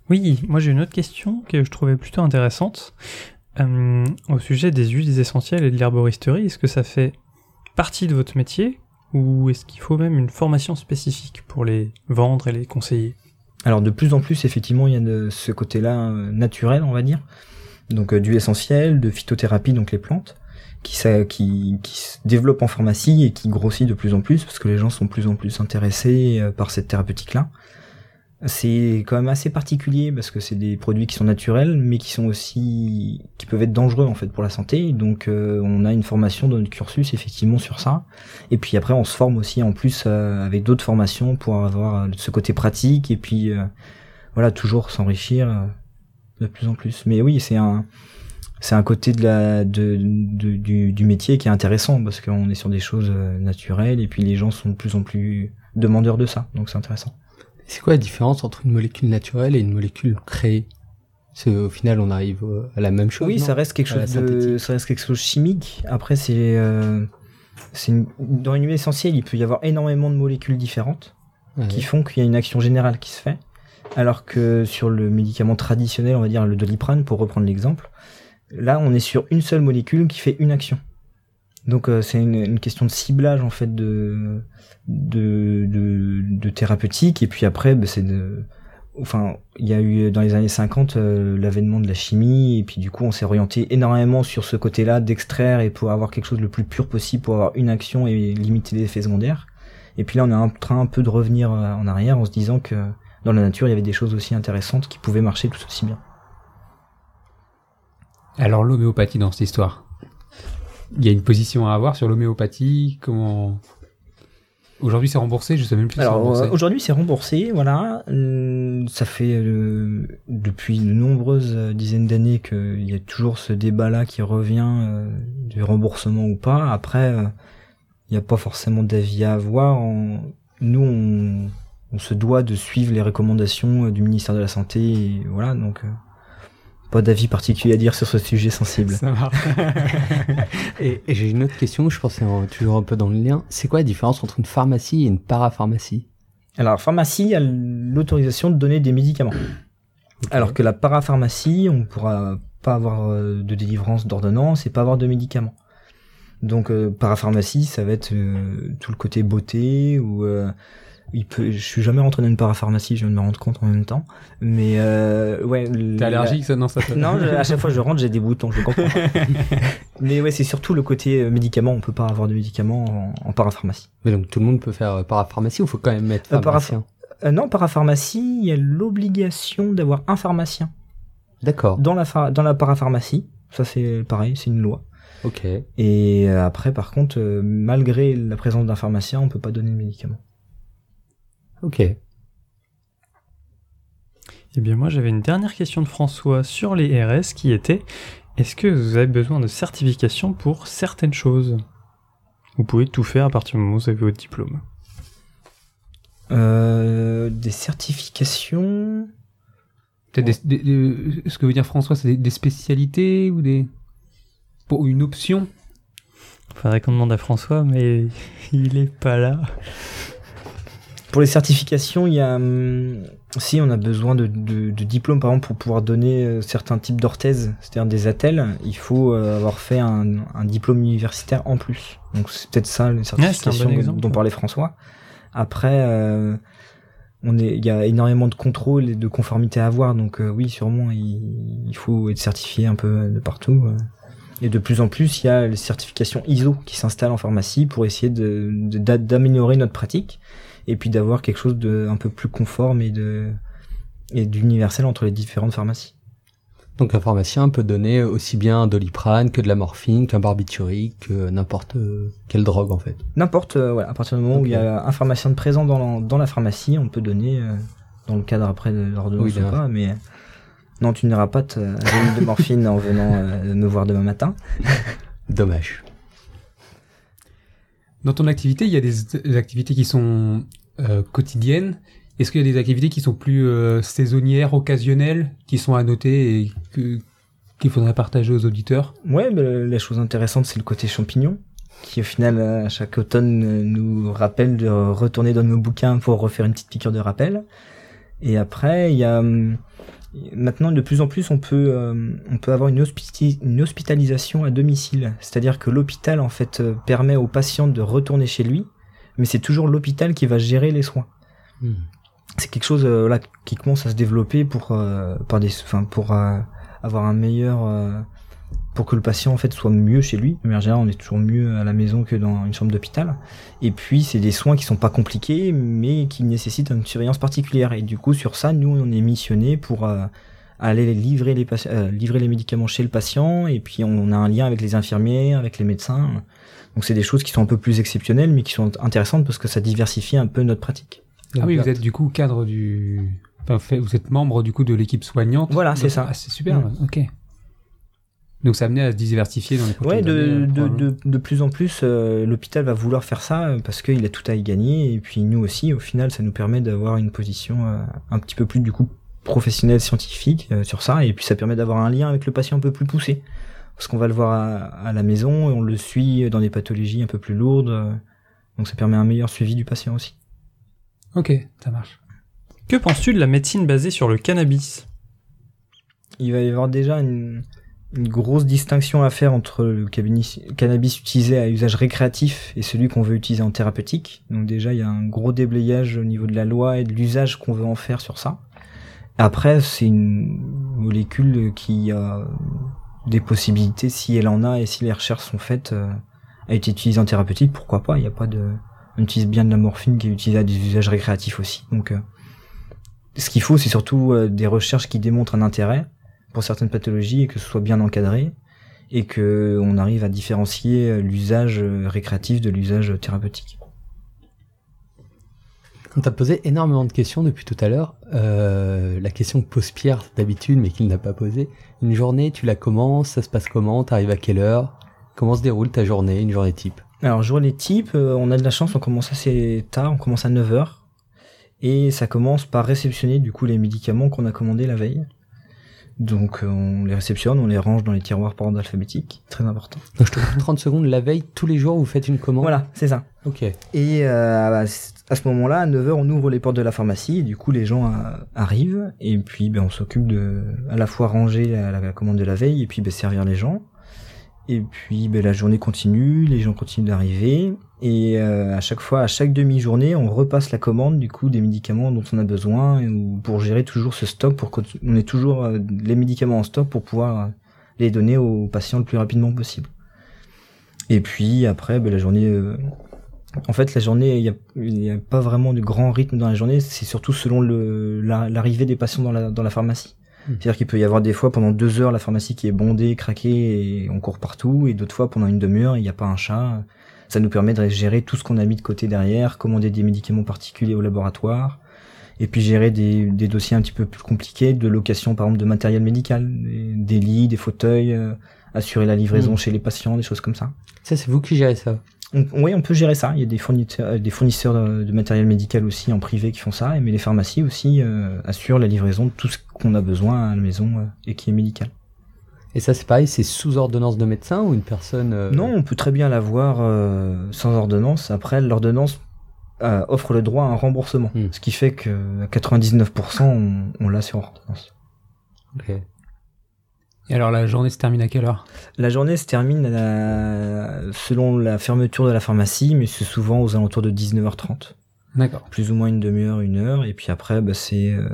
Oui, moi j'ai une autre question que je trouvais plutôt intéressante. Euh, au sujet des huiles essentielles et de l'herboristerie, est-ce que ça fait partie de votre métier ou est-ce qu'il faut même une formation spécifique pour les vendre et les conseiller? Alors de plus en plus effectivement il y a de ce côté-là euh, naturel on va dire, donc euh, du essentiel, de phytothérapie donc les plantes qui, qui, qui se développe en pharmacie et qui grossit de plus en plus parce que les gens sont de plus en plus intéressés euh, par cette thérapeutique-là. C'est quand même assez particulier parce que c'est des produits qui sont naturels mais qui sont aussi qui peuvent être dangereux en fait pour la santé. Donc euh, on a une formation dans notre cursus effectivement sur ça. Et puis après on se forme aussi en plus euh, avec d'autres formations pour avoir euh, ce côté pratique et puis euh, voilà toujours s'enrichir euh, de plus en plus. Mais oui c'est un c'est un côté de la de, de- du, du métier qui est intéressant parce qu'on est sur des choses euh, naturelles et puis les gens sont de plus en plus demandeurs de ça donc c'est intéressant. C'est quoi la différence entre une molécule naturelle et une molécule créée? C'est au final on arrive euh, à la même chose. Oui, ça reste quelque chose de, ça reste quelque chose de chimique. Après, c'est, euh, c'est une- dans une huile essentielle, il peut y avoir énormément de molécules différentes Ouais. qui font qu'il y a une action générale qui se fait. Alors que sur le médicament traditionnel, on va dire le doliprane, pour reprendre l'exemple, là, on est sur une seule molécule qui fait une action. Donc, euh, c'est une, une question de ciblage en fait de de, de, de thérapeutique. Et puis après, bah, c'est de enfin, il y a eu dans les années 50 euh, l'avènement de la chimie et puis du coup on s'est orienté énormément sur ce côté-là d'extraire et pour avoir quelque chose le plus pur possible pour avoir une action et limiter les effets secondaires. Et puis là on est en train un peu de revenir euh, en arrière en se disant que dans la nature il y avait des choses aussi intéressantes qui pouvaient marcher tout aussi bien. Alors l'homéopathie dans cette histoire? Il y a une position à avoir sur l'homéopathie. Comment Aujourd'hui c'est remboursé, je sais même plus Alors euh, aujourd'hui c'est remboursé, voilà. Hum, Ça fait euh, depuis de nombreuses euh, dizaines d'années qu'il y a toujours ce débat-là qui revient euh, du remboursement ou pas. Après, euh, il n'y a pas forcément d'avis à avoir. En- Nous, on, on se doit de suivre les recommandations euh, du ministère de la Santé, et voilà. Donc, euh, pas d'avis particulier à dire sur ce sujet sensible. Ça. Et, et j'ai une autre question, je pense que c'est toujours un peu dans le lien. C'est quoi la différence entre une pharmacie et une parapharmacie? Alors, la pharmacie a l'autorisation de donner des médicaments. Alors que la parapharmacie, on pourra pas avoir euh, de délivrance d'ordonnance et pas avoir de médicaments. Donc euh, parapharmacie, ça va être euh, tout le côté beauté ou euh, il peut. Je suis jamais rentré dans une parapharmacie, je viens de me rendre compte en même temps. Mais euh, ouais. T'es allergique ça Non, ça te... Non, je- à chaque fois que je rentre, j'ai des boutons, je comprends. Mais ouais, c'est surtout le côté euh, médicaments. On peut pas avoir de médicaments en, en parapharmacie. Mais donc tout le monde peut faire euh, parapharmacie ou faut quand même être Euh, pharmacien Euh, non, parapharmacie, il y a l'obligation d'avoir un pharmacien D'accord, dans la dans la parapharmacie. Ça c'est pareil, c'est une loi. ok. Et après, par contre, malgré la présence d'un pharmacien, on peut pas donner de médicaments. Ok. Eh bien moi j'avais une dernière question de François sur les RS qui était est-ce que vous avez besoin de certification pour certaines choses? Vous pouvez tout faire à partir du moment où vous avez votre diplôme. Euh, des certifications? Peut-être des- des- des- ce que veut dire François, c'est des, des spécialités ou des pour une option? Faudrait qu'on demande à François mais il est pas là. Pour les certifications, il y a, hum, si on a besoin de, de, de diplômes, par exemple, pour pouvoir donner euh, certains types d'orthèses, c'est-à-dire des attelles, il faut euh, avoir fait un, un diplôme universitaire en plus. Donc c'est peut-être ça les certifications exemple, dont parlait François. Après, euh, on est, il y a énormément de contrôles et de conformité à avoir, donc euh, oui, sûrement, il, il faut être certifié un peu de partout. Et de plus en plus, il y a les certifications ISO qui s'installent en pharmacie pour essayer de de- d'a- d'améliorer notre pratique et puis d'avoir quelque chose de un peu plus conforme et de et d'universel entre les différentes pharmacies. Donc un pharmacien peut donner aussi bien un doliprane que de la morphine, qu'un barbiturique, que n'importe euh, quelle drogue en fait. N'importe, euh, voilà, à partir du moment où il y a un pharmacien de présent dans la, dans la pharmacie, on peut donner, euh, dans le cadre après de l'ordonnance Oui, ou pas, mais non, tu n'iras pas te donner de morphine en venant euh, me voir demain matin. Dommage. Dans ton activité, il y a des, des activités qui sont euh, quotidiennes. Est-ce qu'il y a des activités qui sont plus euh, saisonnières, occasionnelles, qui sont à noter et qu'il faudrait partager aux auditeurs? Ouais, mais la chose intéressante, c'est le côté champignon, qui au final, euh, à chaque automne, euh, nous rappelle de retourner dans nos bouquins pour refaire une petite piqûre de rappel. Et après, il y a hum, maintenant de plus en plus, on peut euh, on peut avoir une, une hospitalisation à domicile, c'est-à-dire que l'hôpital en fait permet au patient de retourner chez lui, mais c'est toujours l'hôpital qui va gérer les soins. Hmm. C'est quelque chose euh, là qui commence à se développer pour euh, par des enfin pour euh, avoir un meilleur pour que le patient en fait soit mieux chez lui. Mais en général, on est toujours mieux à la maison que dans une chambre d'hôpital. Et puis c'est des soins qui sont pas compliqués, mais qui nécessitent une surveillance particulière. Et du coup, sur ça, nous, on est missionné pour aller livrer les euh, livrer les médicaments chez le patient. Et puis on a un lien avec les infirmiers, avec les médecins. Donc c'est des choses qui sont un peu plus exceptionnelles, mais qui sont intéressantes parce que ça diversifie un peu notre pratique. Ah oui, vous êtes du coup cadre du... Enfin, vous êtes membre du coup de l'équipe soignante. Voilà, c'est ça. ah, c'est super, Mm. ok. Donc ça amené à se diversifier dans les prochaines Ouais, de, années, de, de, de plus en plus, euh, l'hôpital va vouloir faire ça euh, parce qu'il a tout à y gagner. Et puis nous aussi, au final, ça nous permet d'avoir une position euh, un petit peu plus du coup professionnelle, scientifique euh, sur ça. Et puis ça permet d'avoir un lien avec le patient un peu plus poussé. Parce qu'on va le voir à, à la maison et on le suit dans des pathologies un peu plus lourdes. euh, donc ça permet un meilleur suivi du patient aussi. Ok, ça marche. Que penses-tu de la médecine basée sur le cannabis? Il va y avoir déjà une, une grosse distinction à faire entre le cannabis, cannabis utilisé à usage récréatif et celui qu'on veut utiliser en thérapeutique. Donc déjà, il y a un gros déblayage au niveau de la loi et de l'usage qu'on veut en faire sur ça. Après, c'est une molécule qui a des possibilités, si elle en a et si les recherches sont faites, euh, à être utilisée en thérapeutique, pourquoi pas, il n'y a pas de... On utilise bien de la morphine qui est utilisée à des usages récréatifs aussi. Donc, euh, ce qu'il faut, c'est surtout euh, des recherches qui démontrent un intérêt pour certaines pathologies et que ce soit bien encadré et que on arrive à différencier euh, l'usage euh, récréatif de l'usage thérapeutique. On t'a posé énormément de questions depuis tout à l'heure. Euh, la question que pose Pierre d'habitude, mais qu'il n'a pas posée. Une journée, tu la commences, ça se passe comment T'arrives à quelle heure? Comment se déroule ta journée, une journée type? Alors journée type, euh, on a de la chance, on commence assez tard, on commence à 9h et ça commence par réceptionner du coup les médicaments qu'on a commandés la veille. Donc euh, on les réceptionne, on les range dans les tiroirs par ordre alphabétique, très important. Donc je te coupe 30 secondes, la veille, tous les jours, vous faites une commande? Voilà, c'est ça. Ok. Et euh, à ce moment-là, à 9h, on ouvre les portes de la pharmacie, et du coup les gens euh, arrivent, et puis ben, on s'occupe de à la fois ranger la, commande de la veille, et puis ben, servir les gens. Et puis ben, la journée continue, les gens continuent d'arriver, et euh, à chaque fois, à chaque demi-journée, on repasse la commande du coup des médicaments dont on a besoin, ou pour gérer toujours ce stock, pour qu'on ait toujours euh, les médicaments en stock pour pouvoir euh, les donner aux patients le plus rapidement possible. Et puis après, ben, la journée euh, en fait, la journée, il n'y a, a pas vraiment de grand rythme dans la journée. C'est surtout selon la- l'arrivée des patients dans la, dans la pharmacie. Hmm. C'est-à-dire qu'il peut y avoir des fois pendant deux heures la pharmacie qui est bondée, craquée et on court partout, et d'autres fois pendant une demi-heure il n'y a pas un chat. Ça nous permet de gérer tout ce qu'on a mis de côté derrière, commander des médicaments particuliers au laboratoire, et puis gérer des, des dossiers un petit peu plus compliqués de location par exemple de matériel médical, des, des lits, des fauteuils, euh, assurer la livraison Hmm. chez les patients, des choses comme ça. Ça, c'est vous qui gérez ça. On- oui, on peut gérer ça. Il y a des fournisseurs, euh, des fournisseurs de, de matériel médical aussi en privé qui font ça, mais les pharmacies aussi euh, assurent la livraison de tout ce qu'on a besoin à la maison euh, et qui est médical. Et ça, c'est pareil, c'est sous ordonnance de médecin ou une personne euh, Non, on peut très bien l'avoir sans ordonnance. Après, l'ordonnance offre le droit à un remboursement, Hmm. ce qui fait que à 99% on, on l'a sur ordonnance. Ok. Et alors la journée se termine à quelle heure? La journée se termine à la- selon la fermeture de la pharmacie, mais c'est souvent aux alentours de 19h30. D'accord. plus ou moins une demi-heure, une heure, et puis après, bah, c'est euh,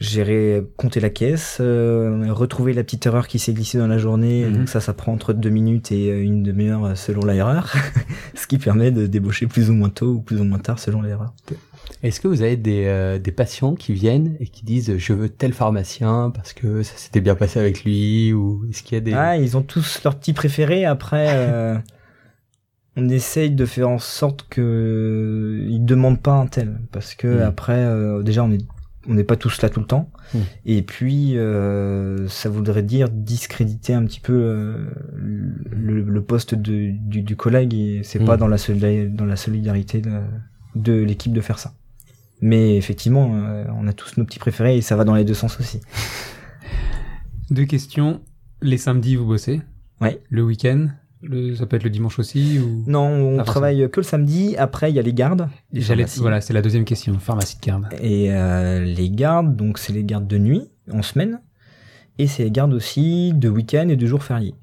gérer, compter la caisse, euh, retrouver la petite erreur qui s'est glissée dans la journée. Mhm. Donc ça, ça prend entre deux minutes et euh, une demi-heure euh, selon l'erreur, ce qui permet de débaucher plus ou moins tôt ou plus ou moins tard selon l'erreur. Est-ce que vous avez des, euh, des patients qui viennent et qui disent je veux tel pharmacien parce que ça s'était bien passé avec lui ou est-ce qu'il y a des Ah, ils ont tous leurs petits préférés. Après, euh, on essaye de faire en sorte que ils demandent pas un tel, parce que Mm. après, euh, déjà, on est on n'est pas tous là tout le temps. Mm. Et puis, euh, ça voudrait dire discréditer un petit peu euh, le, le poste de, du, du collègue. Et c'est Mm. pas dans la, dans la solidarité de, de l'équipe de faire ça. Mais effectivement, euh, on a tous nos petits préférés et ça va dans les deux sens aussi. Deux questions. Les samedis, vous bossez Ouais. Le week-end le... Ça peut être le dimanche aussi ou... Non, on Pas travaille que le samedi. Après, il y a les gardes. les J'allais-. Voilà, c'est la deuxième question. Pharmacie de garde. Et euh, les gardes, donc c'est les gardes de nuit en semaine, et c'est les gardes aussi de week-end et de jours fériés.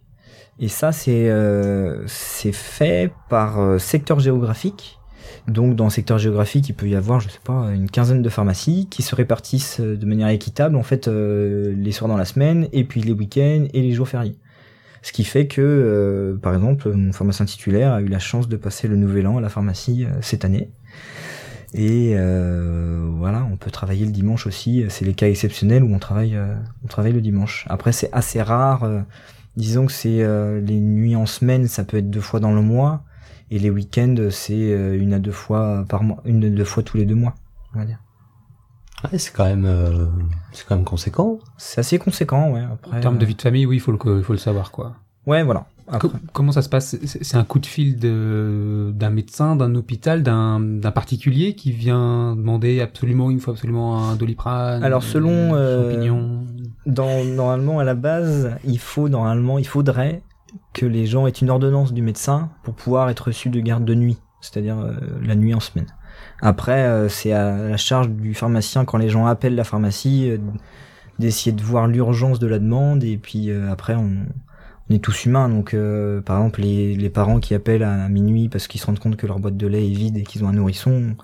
Et ça, c'est euh, c'est fait par secteur géographique. Donc dans le secteur géographique, il peut y avoir, je sais pas, une quinzaine de pharmacies qui se répartissent euh, de manière équitable en fait euh, les soirs dans la semaine et puis les week-ends et les jours fériés. Ce qui fait que, euh, par exemple, mon pharmacien titulaire a eu la chance de passer le nouvel an à la pharmacie cette année. Et voilà, on peut travailler le dimanche aussi. C'est les cas exceptionnels où on travaille, on travaille le dimanche. Après, c'est assez rare. disons que c'est les nuits en semaine, ça peut être deux fois dans le mois, et les week-ends, c'est euh, une à deux fois par mois, une à deux fois tous les deux mois. On va dire. Ouais, c'est quand même euh, c'est quand même conséquent. C'est assez conséquent, ouais. Après, En termes de euh, vie de famille, oui, il faut le, il faut le savoir, quoi. Ouais, voilà. Co- Après, comment ça se passe? C'est un coup de fil de d'un médecin, d'un hôpital, d'un d'un particulier qui vient demander absolument, il me faut absolument un doliprane. Alors, selon, euh, dans, normalement, à la base, il faut, normalement, il faudrait que les gens aient une ordonnance du médecin pour pouvoir être reçus de garde de nuit, c'est-à-dire euh, la nuit en semaine. Après, euh, c'est à la charge du pharmacien, quand les gens appellent la pharmacie, euh, d'essayer de voir l'urgence de la demande, et puis euh, après, on, on est tous humains, donc euh, par exemple, les, les parents qui appellent à minuit parce qu'ils se rendent compte que leur boîte de lait est vide et qu'ils ont un nourrisson,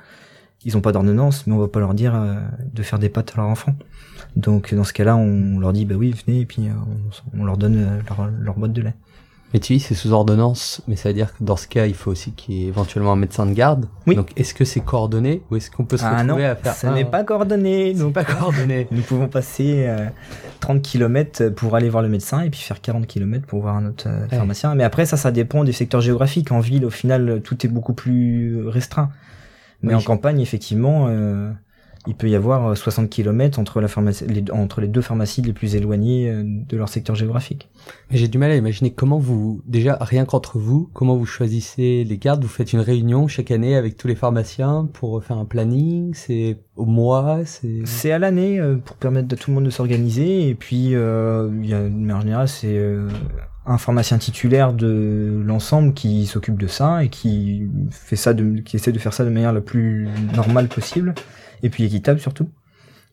ils ont pas d'ordonnance, mais on va pas leur dire euh, de faire des pâtes à leur enfant. Donc dans ce cas-là, on leur dit bah oui, venez et puis on, on leur donne leur, leur boîte de lait. Mais tu dis c'est sous ordonnance, mais ça veut dire que dans ce cas, il faut aussi qu'il y ait éventuellement un médecin de garde. Oui. Donc est-ce que c'est coordonné ou est-ce qu'on peut se Ah non, retrouver à faire ça Ah, n'est pas coordonné. Donc pas coordonné. nous pouvons passer euh, 30 km pour aller voir le médecin et puis faire 40 km pour voir un autre euh, Ouais. pharmacien. Mais après ça, ça dépend des secteurs géographiques. En ville, au final, tout est beaucoup plus restreint. Mais Oui. en campagne, effectivement, euh, il peut y avoir 60 km entre, la pharmacie, les, entre les deux pharmacies les plus éloignées euh, de leur secteur géographique. Mais j'ai du mal à imaginer comment vous, déjà rien qu'entre vous, comment vous choisissez les gardes. Vous faites une réunion chaque année avec tous les pharmaciens pour faire un planning. C'est au mois. C'est C'est à l'année euh, pour permettre à tout le monde de s'organiser et puis euh, il y a de manière générale c'est euh, un pharmacien titulaire de l'ensemble qui s'occupe de ça et qui fait ça de qui essaie de faire ça de manière la plus normale possible et puis équitable surtout.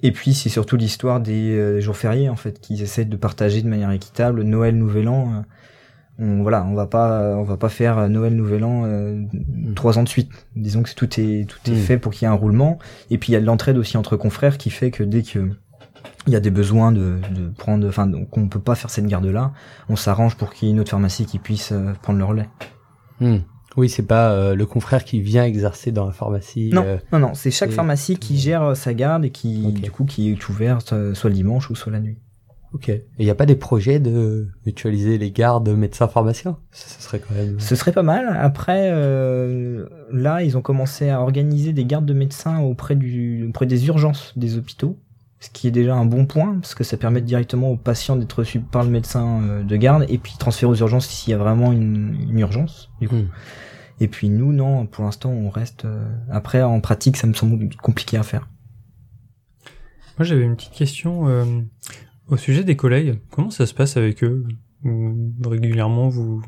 Et puis c'est surtout l'histoire des euh, jours fériés en fait qu'ils essaient de partager de manière équitable Noël Nouvel An euh, on voilà, on va pas on va pas faire Noël Nouvel An euh, trois ans de suite. Disons que tout est tout est Mm. fait pour qu'il y ait un roulement et puis il y a de l'entraide aussi entre confrères qui fait que dès que il y a des besoins de, de prendre, enfin, donc on peut pas faire cette garde-là. On s'arrange pour qu'il y ait une autre pharmacie qui puisse euh, prendre le relais. Hmm. Oui, c'est pas euh, le confrère qui vient exercer dans la pharmacie. Non, euh, non, non, c'est chaque pharmacie qui gère euh, sa garde et qui, du coup, qui est ouverte euh, soit le dimanche ou soit la nuit. ok. Et il n'y a pas des projets de mutualiser les gardes médecins-pharmaciens ça, ça serait quand même. Ce serait pas mal. Après, euh, là, ils ont commencé à organiser des gardes de médecins auprès du, auprès des urgences des hôpitaux. Ce qui est déjà un bon point, parce que ça permet directement aux patients d'être reçus par le médecin de garde, et puis transférer aux urgences s'il y a vraiment une, une urgence. Du coup. Hmm. Et puis nous, non, pour l'instant, on reste. euh, Après, en pratique, ça me semble compliqué à faire. Moi, j'avais une petite question euh, au sujet des collègues. Comment ça se passe avec eux? Ou Régulièrement, vous,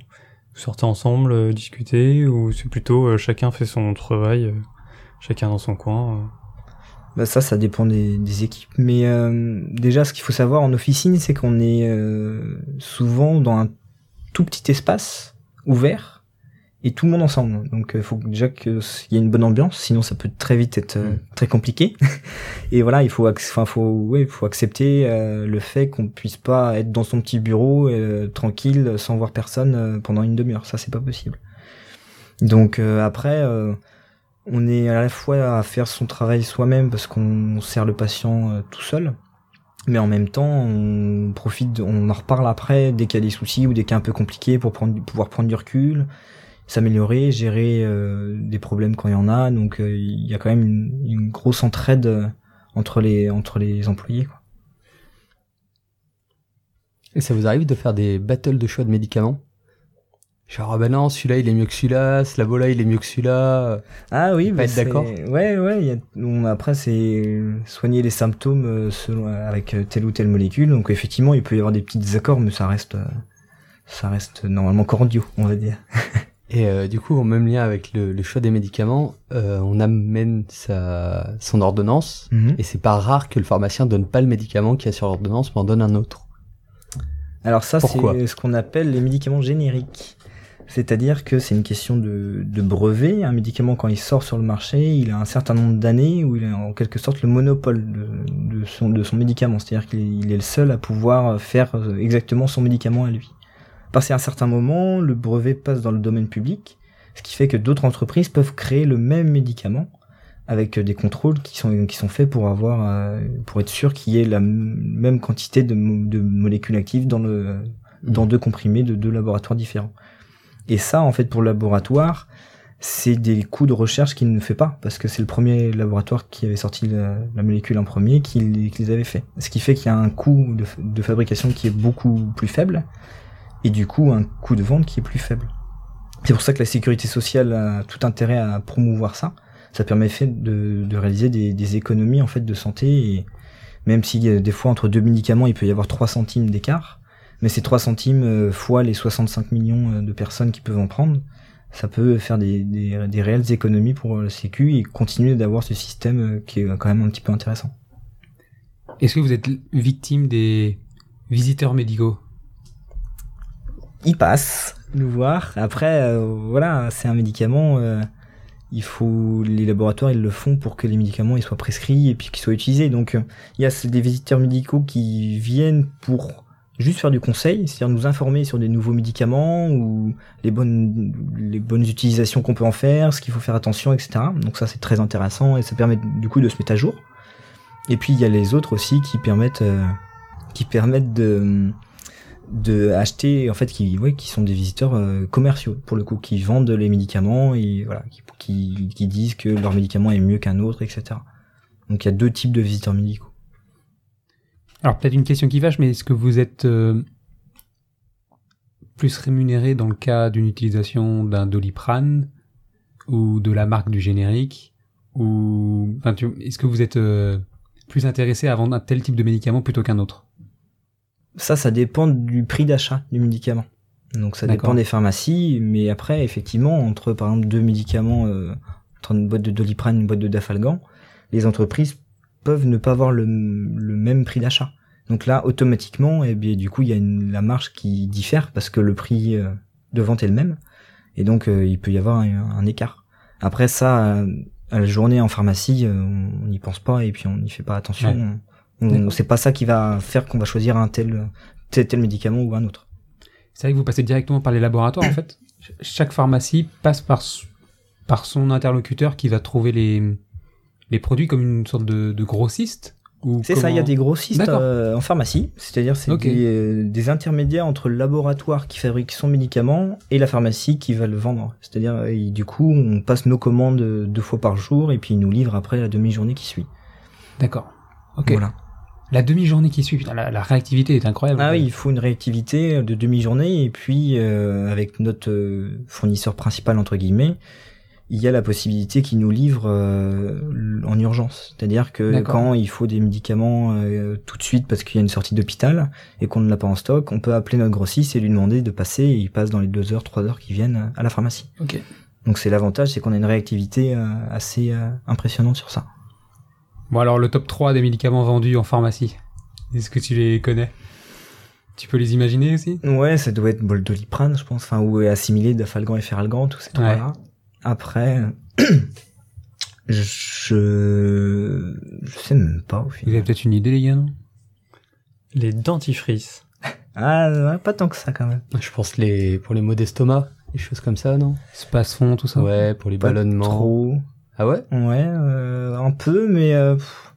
sortez ensemble, euh, discutez, ou c'est plutôt euh, chacun fait son travail, euh, chacun dans son coin euh? Bah ça, ça dépend des, des équipes. Mais euh, déjà, ce qu'il faut savoir en officine, c'est qu'on est euh, souvent dans un tout petit espace ouvert et tout le monde ensemble. Donc il faut déjà qu'il y ait une bonne ambiance, sinon ça peut très vite être euh, Mm. très compliqué. et voilà, il faut, enfin faut, ouais, faut accepter euh, le fait qu'on puisse pas être dans son petit bureau euh, tranquille sans voir personne euh, pendant une demi-heure. Ça c'est pas possible. Donc euh, après, euh, on est à la fois à faire son travail soi-même parce qu'on sert le patient euh, tout seul. Mais en même temps, on profite, on en reparle après dès qu'il y a des soucis ou des cas un peu compliqués pour prendre, pouvoir prendre du recul, s'améliorer, gérer euh, des problèmes quand il y en a. Donc euh, il y a quand même une, une grosse entraide euh, entre les entre les employés. Quoi. Et ça vous arrive de faire des battles de choix de médicaments? Genre, ah bah non, celui-là il est mieux que celui-là, ce labo-là il est mieux que celui-là. Ah oui, bah, être c'est- d'accord Ouais, ouais. il Y a, on- après, c'est soigner les symptômes selon avec telle ou telle molécule. Donc effectivement, il peut y avoir des petits désaccords, mais ça reste, ça reste normalement cordiaux, on va dire. Et euh, du coup, en même lien avec le, le choix des médicaments, euh, on amène sa, son ordonnance. Et c'est pas rare que le pharmacien donne pas le médicament qu'il y a sur l'ordonnance, mais en donne un autre. Alors ça, c'est ce qu'on appelle les médicaments génériques. C'est-à-dire que c'est une question de, de brevet. Un médicament, quand il sort sur le marché, il a un certain nombre d'années où il a en quelque sorte le monopole de, de son, de son médicament. C'est-à-dire qu'il est, il est le seul à pouvoir faire euh, exactement son médicament à lui. Passé un certain moment, le brevet passe dans le domaine public, ce qui fait que d'autres entreprises peuvent créer le même médicament avec euh, des contrôles qui sont qui sont faits pour avoir euh, pour être sûr qu'il y ait la même quantité de, mo- de molécules actives dans le dans deux comprimés de deux laboratoires différents. Et ça, en fait, pour le laboratoire, c'est des coûts de recherche qu'il ne fait pas, parce que c'est le premier laboratoire qui avait sorti la, la molécule en premier qui, les- qui les avait fait. Ce qui fait qu'il y a un coût de fabrication qui est beaucoup plus faible, et du coup un coût de vente qui est plus faible. C'est pour ça que la sécurité sociale a tout intérêt à promouvoir ça. Ça permet fait de, réaliser des, économies en fait de santé, et même si euh, des fois entre deux médicaments il peut y avoir 3 centimes d'écart, mais ces 3 centimes euh, fois les 65 millions euh, de personnes qui peuvent en prendre, ça peut faire des, réelles économies pour le Sécu et continuer d'avoir ce système qui est quand même un petit peu intéressant. Est-ce que vous êtes victime des visiteurs médicaux? Ils passent nous voir. Après, euh, voilà, c'est un médicament. euh, il faut les laboratoires ils le font pour que les médicaments ils soient prescrits et puis qu'ils soient utilisés. Donc euh, il y a des visiteurs médicaux qui viennent pour juste faire du conseil, c'est-à-dire nous informer sur des nouveaux médicaments ou les bonnes les bonnes utilisations qu'on peut en faire, ce qu'il faut faire attention, etc. Donc ça c'est très intéressant et ça permet du coup de se mettre à jour. Et puis il y a les autres aussi qui permettent qui permettent de de acheter en fait qui ouais, qui sont des visiteurs euh, commerciaux pour le coup qui vendent les médicaments et voilà qui, qui, qui disent que leur médicament est mieux qu'un autre etc donc il y a deux types de visiteurs médicaux. Alors peut-être une question qui fâche, mais est-ce que vous êtes euh, plus rémunéré dans le cas d'une utilisation d'un doliprane ou de la marque du générique ou est-ce que vous êtes euh, plus intéressé à vendre un tel type de médicament plutôt qu'un autre? Ça ça dépend du prix d'achat du médicament. Donc ça dépend des pharmacies mais après effectivement entre par exemple deux médicaments euh, entre une boîte de doliprane et une boîte de dafalgan les entreprises peuvent ne pas avoir le, le même prix d'achat. Donc là automatiquement et bien du coup il y a une, la marge qui diffère parce que le prix euh, de vente est le même. Et donc euh, il peut y avoir un, un écart. Après ça à la journée en pharmacie on n'y pense pas et puis on n'y fait pas attention. Ouais. D'accord. c'est pas ça qui va faire qu'on va choisir un tel tel, tel médicament ou un autre C'est vrai que vous passez directement par les laboratoires en fait. Ch- Chaque pharmacie passe par par son interlocuteur qui va trouver les les produits comme une sorte de, de grossiste C'est ça, il y a des grossistes euh, en pharmacie, c'est-à-dire c'est des, euh, des intermédiaires entre le laboratoire qui fabrique son médicament et la pharmacie qui va le vendre. C'est-à-dire, euh, du coup, on passe nos commandes deux fois par jour et puis ils nous livrent après la demi-journée qui suit. D'accord. Ok. Voilà. La demi-journée qui suit, putain, la, la réactivité est incroyable. Ah oui, il faut une réactivité de demi-journée et puis euh, avec notre euh, fournisseur principal entre guillemets, il y a la possibilité qu'il nous livre euh, en urgence. C'est-à-dire que quand il faut des médicaments euh, tout de suite parce qu'il y a une sortie d'hôpital et qu'on ne l'a pas en stock, on peut appeler notre grossiste et lui demander de passer et il passe dans les deux heures, trois heures qui viennent à la pharmacie. Ok. Donc c'est l'avantage, c'est qu'on a une réactivité euh, assez euh, impressionnante sur ça. Bon alors le top 3 des médicaments vendus en pharmacie. Est-ce que tu les connais? Tu peux les imaginer aussi? Ouais, ça doit être bol doliprane, je pense, enfin, ou assimilé d'afalgan et feralgan, tous ces trois-là. Après, je, je sais même pas au Vous final. avez peut-être une idée, les gars, non? Les dentifrices. Ah, ouais, pas tant que ça quand même. Je pense les pour les maux d'estomac, des choses comme ça, non? Space-fond, tout ça Ouais, pour les Pas ballonnements. Trop. Ah ouais? Ouais, euh, un peu, mais euh, pff.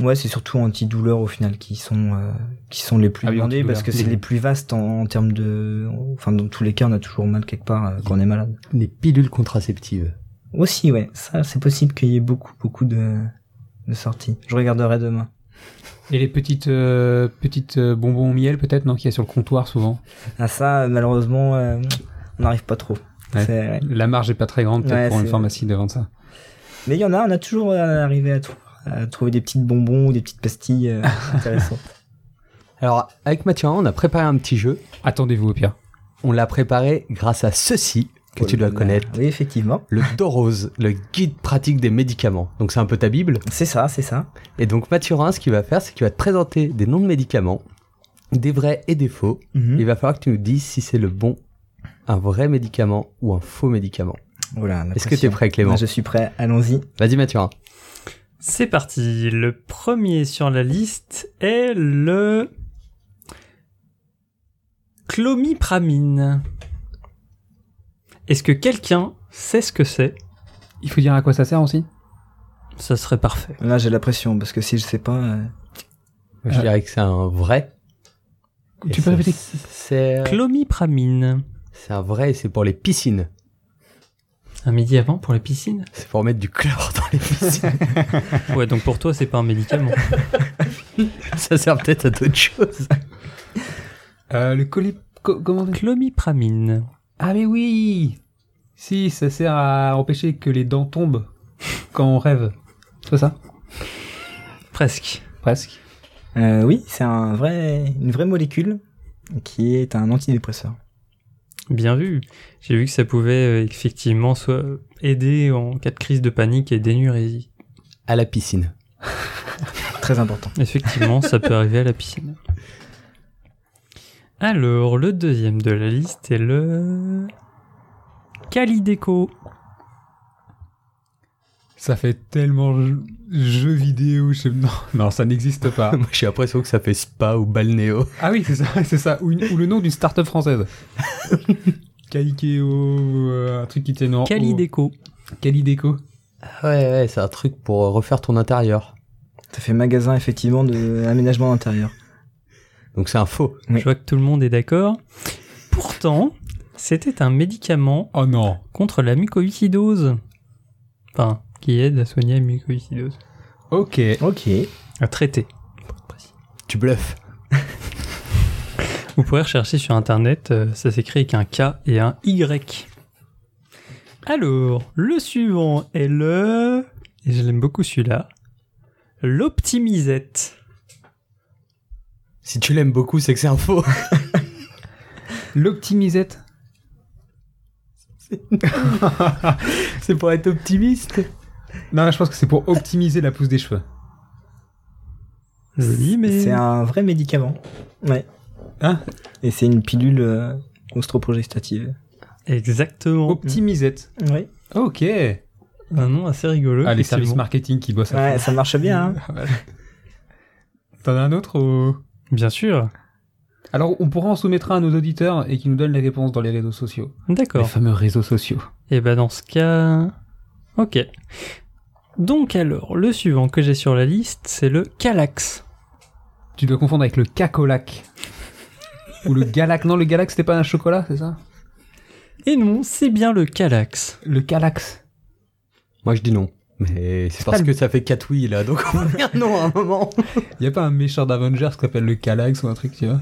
ouais, c'est surtout antidouleurs au final qui sont euh, qui sont les plus Ah oui, demandés antidouleurs. parce que c'est les plus vastes en, en termes de, enfin dans tous les cas, on a toujours mal quelque part euh, quand on est malade. Des pilules contraceptives. Aussi, ouais, ça c'est possible qu'il y ait beaucoup beaucoup de de sorties. Je regarderai demain. Et les petites euh, petites euh, bonbons au miel, peut-être, non, qu'il y a sur le comptoir souvent? Ah ça, malheureusement, euh, on n'arrive pas trop. Ouais. C'est- ouais. La marge est pas très grande, peut-être, Ouais, pour une c'est- pharmacie de vendre ça. Mais il y en a, on a toujours euh, arrivé à, trou- à trouver des petites bonbons ou des petites pastilles euh, intéressantes. Alors, avec Mathieu, on a préparé un petit jeu. Attendez-vous au pire. On l'a préparé grâce à ceci que tu dois connaître. Oui, effectivement. Le Dorose, le guide pratique des médicaments. Donc c'est un peu ta bible. C'est ça, c'est ça. Et donc Mathurin, ce qu'il va faire, c'est qu'il va te présenter des noms de médicaments, des vrais et des faux. Mhm. Il va falloir que tu nous dises si c'est le bon, un vrai médicament ou un faux médicament. Voilà, Est-ce que tu es prêt Clément Je suis prêt, allons-y. Vas-y Mathurin. C'est parti. Le premier sur la liste est le clomipramine. Est-ce que quelqu'un sait ce que c'est? Il faut dire à quoi ça sert aussi? Ça serait parfait. Là, j'ai la pression, parce que si je sais pas... euh, Je Euh. dirais que c'est un vrai. Tu peux répéter C'est Clomipramine. c'est un vrai et c'est pour les piscines. Un médicament pour les piscines C'est pour mettre du chlore dans les piscines. Ouais, donc pour toi, c'est pas un médicament. ça sert peut-être à d'autres choses. euh, Le colis... co- comment Clomipramine. Ah mais oui Si, ça sert à empêcher que les dents tombent quand on rêve. C'est ça? Presque. Presque. euh, oui, c'est un vrai, une vraie molécule qui est un antidépresseur. Bien vu. J'ai vu que ça pouvait euh, effectivement soit aider en cas de crise de panique et d'énurésie. À la piscine. Très important. Effectivement, ça peut arriver à la piscine. Alors, le deuxième de la liste est le Calideco. Ça fait tellement jeu, jeu vidéo, je sais... Non, non, ça n'existe pas. Moi j'ai l'impression que ça fait spa ou balnéo. ah oui, c'est ça, c'est ça. Ou, une- ou le nom d'une start-up française. Calikeo, euh, un truc qui tient en... Calideco. Calideco. Ouais ouais, c'est un truc pour refaire ton intérieur. Ça fait magasin, effectivement, de aménagement intérieur. Donc c'est un faux. Oui. Je vois que tout le monde est d'accord. Pourtant, c'était un médicament Oh non. contre la mucoviscidose. Enfin, qui aide à soigner la mucoviscidose. Ok. Ok. À traiter. Tu bluffes. Vous pourrez rechercher sur internet, euh, ça s'écrit avec un K et un Y. Alors, le suivant est le... Et je l'aime beaucoup celui-là. L'optimisette. Si tu l'aimes beaucoup, c'est que c'est un faux. L'optimisette. c'est pour être optimiste. Non, je pense que c'est pour optimiser la pousse des cheveux. Joli, mais... C'est un vrai médicament. Ouais. Hein Et c'est une pilule euh, ostroprogestative. Exactement. Optimisette. Oui. Ok. Un nom assez rigolo. Ah, les services marketing qui bossent à Ouais, ça marche bien. Hein. T'en as un autre ou... Bien sûr. Alors, on pourra en soumettre un à nos auditeurs et qui nous donnent les réponses dans les réseaux sociaux. Les D'accord. fameux réseaux sociaux. Et ben dans ce cas... Ok. Donc alors, le suivant que j'ai sur la liste, c'est le Calax. Tu dois confondre avec le cacolac. Ou le galac. Non, le galac, c'était pas un chocolat, c'est ça? Et non, c'est bien le Calax. Le calax. Moi je dis non. Mais c'est parce que ça fait 4 oui là, donc on va dire non à un moment. Y a pas un méchant d'Avengers qui s'appelle le calax ou un truc, tu vois?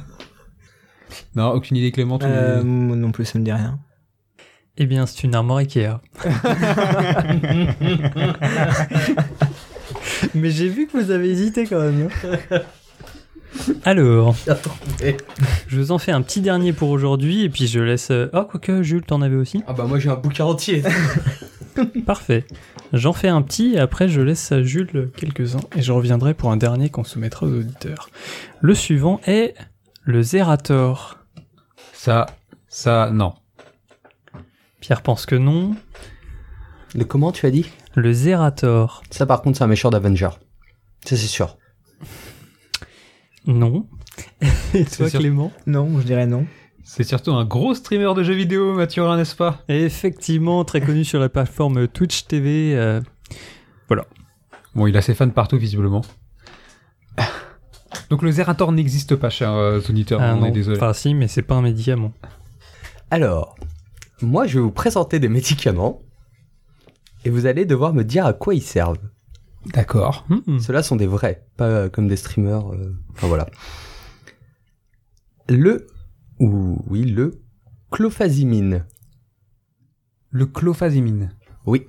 Non, aucune idée, Clément. tu- Euh, moi non plus, ça me dit rien. Eh bien, c'est une armoire Ikea. Mais j'ai vu que vous avez hésité quand même. Alors, je vous en fais un petit dernier pour aujourd'hui et puis je laisse. euh, Oh, quoique, Jules, t'en avais aussi? Ah bah moi j'ai un bouquin entier. Parfait. J'en fais un petit et après je laisse à Jules quelques-uns et je reviendrai pour un dernier qu'on soumettra aux auditeurs. Le suivant est Le Zerator. Ça, ça, non. Pierre pense que non. Le comment tu as dit? Le Zerator. Ça par contre c'est un méchant d'Avenger. Ça c'est sûr. Non. Et toi, sûr. Clément? Non, je dirais non. C'est surtout un gros streamer de jeux vidéo, Mathurin, n'est-ce pas? Et Effectivement, très connu sur la plateforme Twitch TV. euh, Bon, il a ses fans partout, visiblement. Donc le Zerator n'existe pas, chers euh, auditeurs, ah on non. est désolé. Enfin, si, mais c'est pas un médicament. Alors, moi je vais vous présenter des médicaments et vous allez devoir me dire à quoi ils servent. D'accord. Hmm. Ceux-là sont des vrais, pas euh, comme des streamers. euh, Enfin voilà. Le ou oui le clofazimine. Le clofazimine. Oui.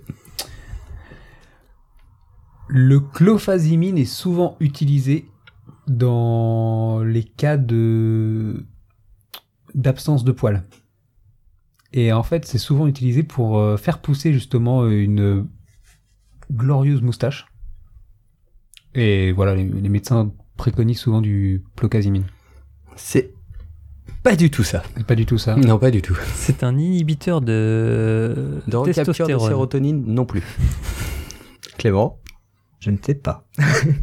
Le clofazimine est souvent utilisé dans les cas de d'absence de poils. Et en fait, c'est souvent utilisé pour euh, faire pousser justement une glorieuse moustache. Et voilà, les, les médecins préconisent souvent du clofazimine. C'est pas du tout ça. C'est pas du tout ça. Non, pas du tout. C'est un inhibiteur de, De recapture de testostérone. sérotonine non plus. Clément. Je ne sais pas.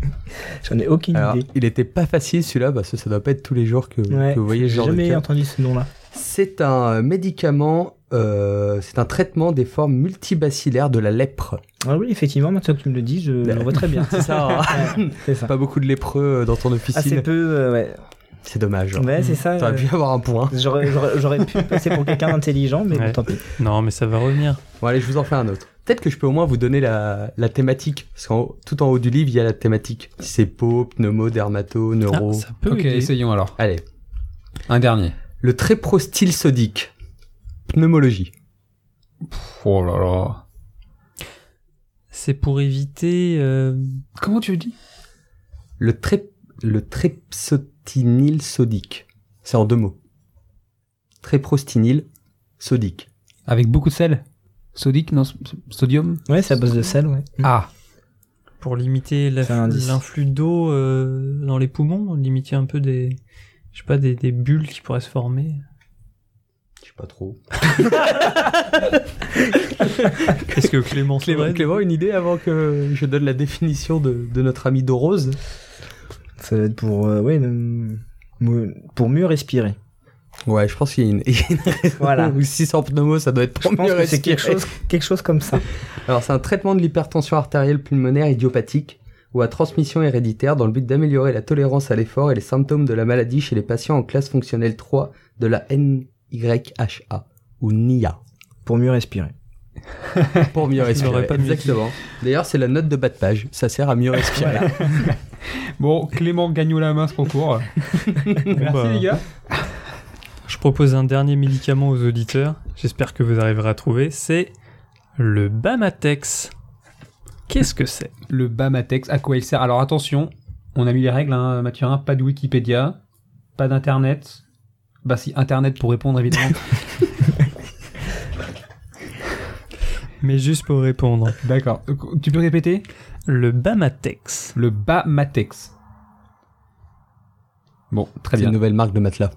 J'en ai aucune Alors, idée. il était pas facile celui-là parce que ça doit pas être tous les jours que, Ouais, que vous voyez ce J'ai genre de jamais entendu ce nom-là. C'est un médicament, euh, c'est un traitement des formes multibacillaires de la lèpre. Ah oui, effectivement, maintenant que tu me le dis, je le vois très bien. C'est ça. hein. Ouais, c'est ça. pas beaucoup de lépreux euh, dans ton Assez officine. peu, euh, ouais. C'est dommage. Ouais, c'est ça. T'aurais euh, pu avoir un point. J'aurais, pu passer pour quelqu'un d'intelligent, mais Ouais. bon, tant pis. Non, mais ça va revenir. Bon allez, je vous en fais un autre. Peut-être que je peux au moins vous donner la, la thématique, parce qu'en tout en haut du livre, il y a la thématique. C'est peau, pneumo, dermato, neuro. Ah, ça peut Ok, aider. essayons alors. Allez. Un dernier. Le tréprostyl sodique. Pneumologie. Oh là là. C'est pour éviter. euh, Comment tu dis? Le, tré, le trépsotinil sodique. C'est en deux mots. Tréprostinil sodique. Avec beaucoup de sel? Sodique, non, s- sodium? Ouais, c'est à base de sel, ouais. Ah, pour limiter la- C'est un indice. l'influx d'eau euh, dans les poumons, limiter un peu des, je sais pas, des, des bulles qui pourraient se former. Je sais pas trop. Est-ce que Clément Clément, Clément, une idée avant que je donne la définition de, de notre ami Dorose Ça va être pour, euh, ouais, mou- pour mieux respirer. Ouais, je pense qu'il y a une, il y a une raison. Voilà. Ou si en pneumo, ça doit être Je pour pense mieux que c'est quelque respirer. chose, quelque chose comme ça. Alors, c'est un traitement de l'hypertension artérielle pulmonaire idiopathique ou à transmission héréditaire dans le but d'améliorer la tolérance à l'effort et les symptômes de la maladie chez les patients en classe fonctionnelle 3 de la NYHA ou NIA. Pour mieux respirer. Pour mieux respirer. pas. Exactement. D'ailleurs, c'est la note de bas de page. Ça sert à mieux respirer. bon, Clément gagne la main ce concours. Merci bah. les gars. Je propose un dernier médicament aux auditeurs. J'espère que vous arriverez à trouver. C'est le Bamatex. Qu'est-ce que c'est? Le Bamatex, à quoi il sert? Alors attention, on a mis les règles, hein, Mathurin, pas de Wikipédia, pas d'internet. Bah si, internet pour répondre évidemment. Mais juste pour répondre. D'accord. Tu peux répéter? Le Bamatex. Le Bamatex. Bon, très C'est bien. une nouvelle marque de matelas.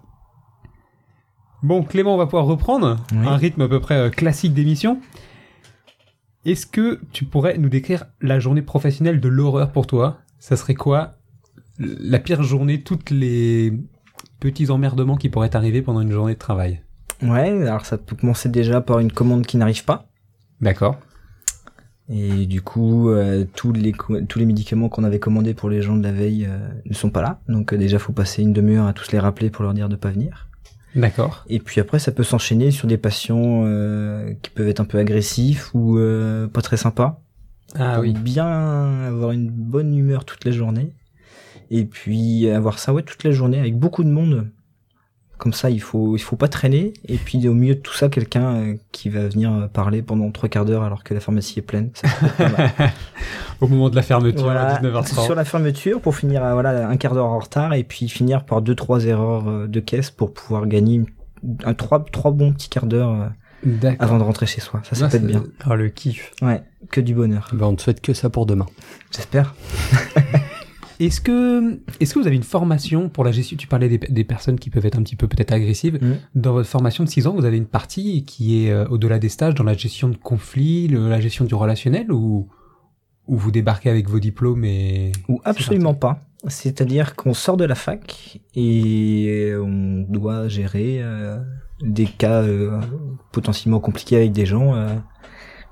Bon, Clément, on va pouvoir reprendre Oui. un rythme à peu près euh, classique d'émission. Est-ce que tu pourrais nous décrire la journée professionnelle de l'horreur pour toi? Ça serait quoi la pire journée, toutes les petits emmerdements qui pourraient arriver pendant une journée de travail? Ouais, alors ça peut commencer déjà par une commande qui n'arrive pas. D'accord. Et du coup, euh, tous les co- tous les médicaments qu'on avait commandés pour les gens de la veille euh, ne sont pas là. Donc euh, déjà, faut passer une demi-heure à tous les rappeler pour leur dire de pas venir. D'accord. Et puis après, ça peut s'enchaîner sur des patients euh, qui peuvent être un peu agressifs ou euh, pas très sympas. Ah oui. Bien avoir une bonne humeur toute la journée. Et puis avoir ça ouais toute la journée avec beaucoup de monde. Comme ça, il faut il faut pas traîner. Et puis au milieu de tout ça, quelqu'un euh, qui va venir euh, parler pendant trois quarts d'heure alors que la pharmacie est pleine. Ça pas mal. Au moment de la fermeture Voilà, à 19h30. sur la fermeture pour finir à voilà un quart d'heure en retard et puis finir par deux trois erreurs euh, de caisse pour pouvoir gagner un trois trois bons petits quarts d'heure D'accord. avant de rentrer chez soi. Ça, ça Ah, peut être bien. Ah, le kiff. Ouais, que du bonheur. Ben, on ne souhaite que ça pour demain. J'espère. Est-ce que, est-ce que vous avez une formation pour la gestion Tu parlais des, des personnes qui peuvent être un petit peu peut-être agressives. Mhm. Dans votre formation de 6 ans, vous avez une partie qui est euh, au-delà des stages dans la gestion de conflits, le- la gestion du relationnel ou, ou vous débarquez avec vos diplômes et... Ou absolument pas. C'est-à-dire qu'on sort de la fac et on doit gérer euh, des cas euh, potentiellement compliqués avec des gens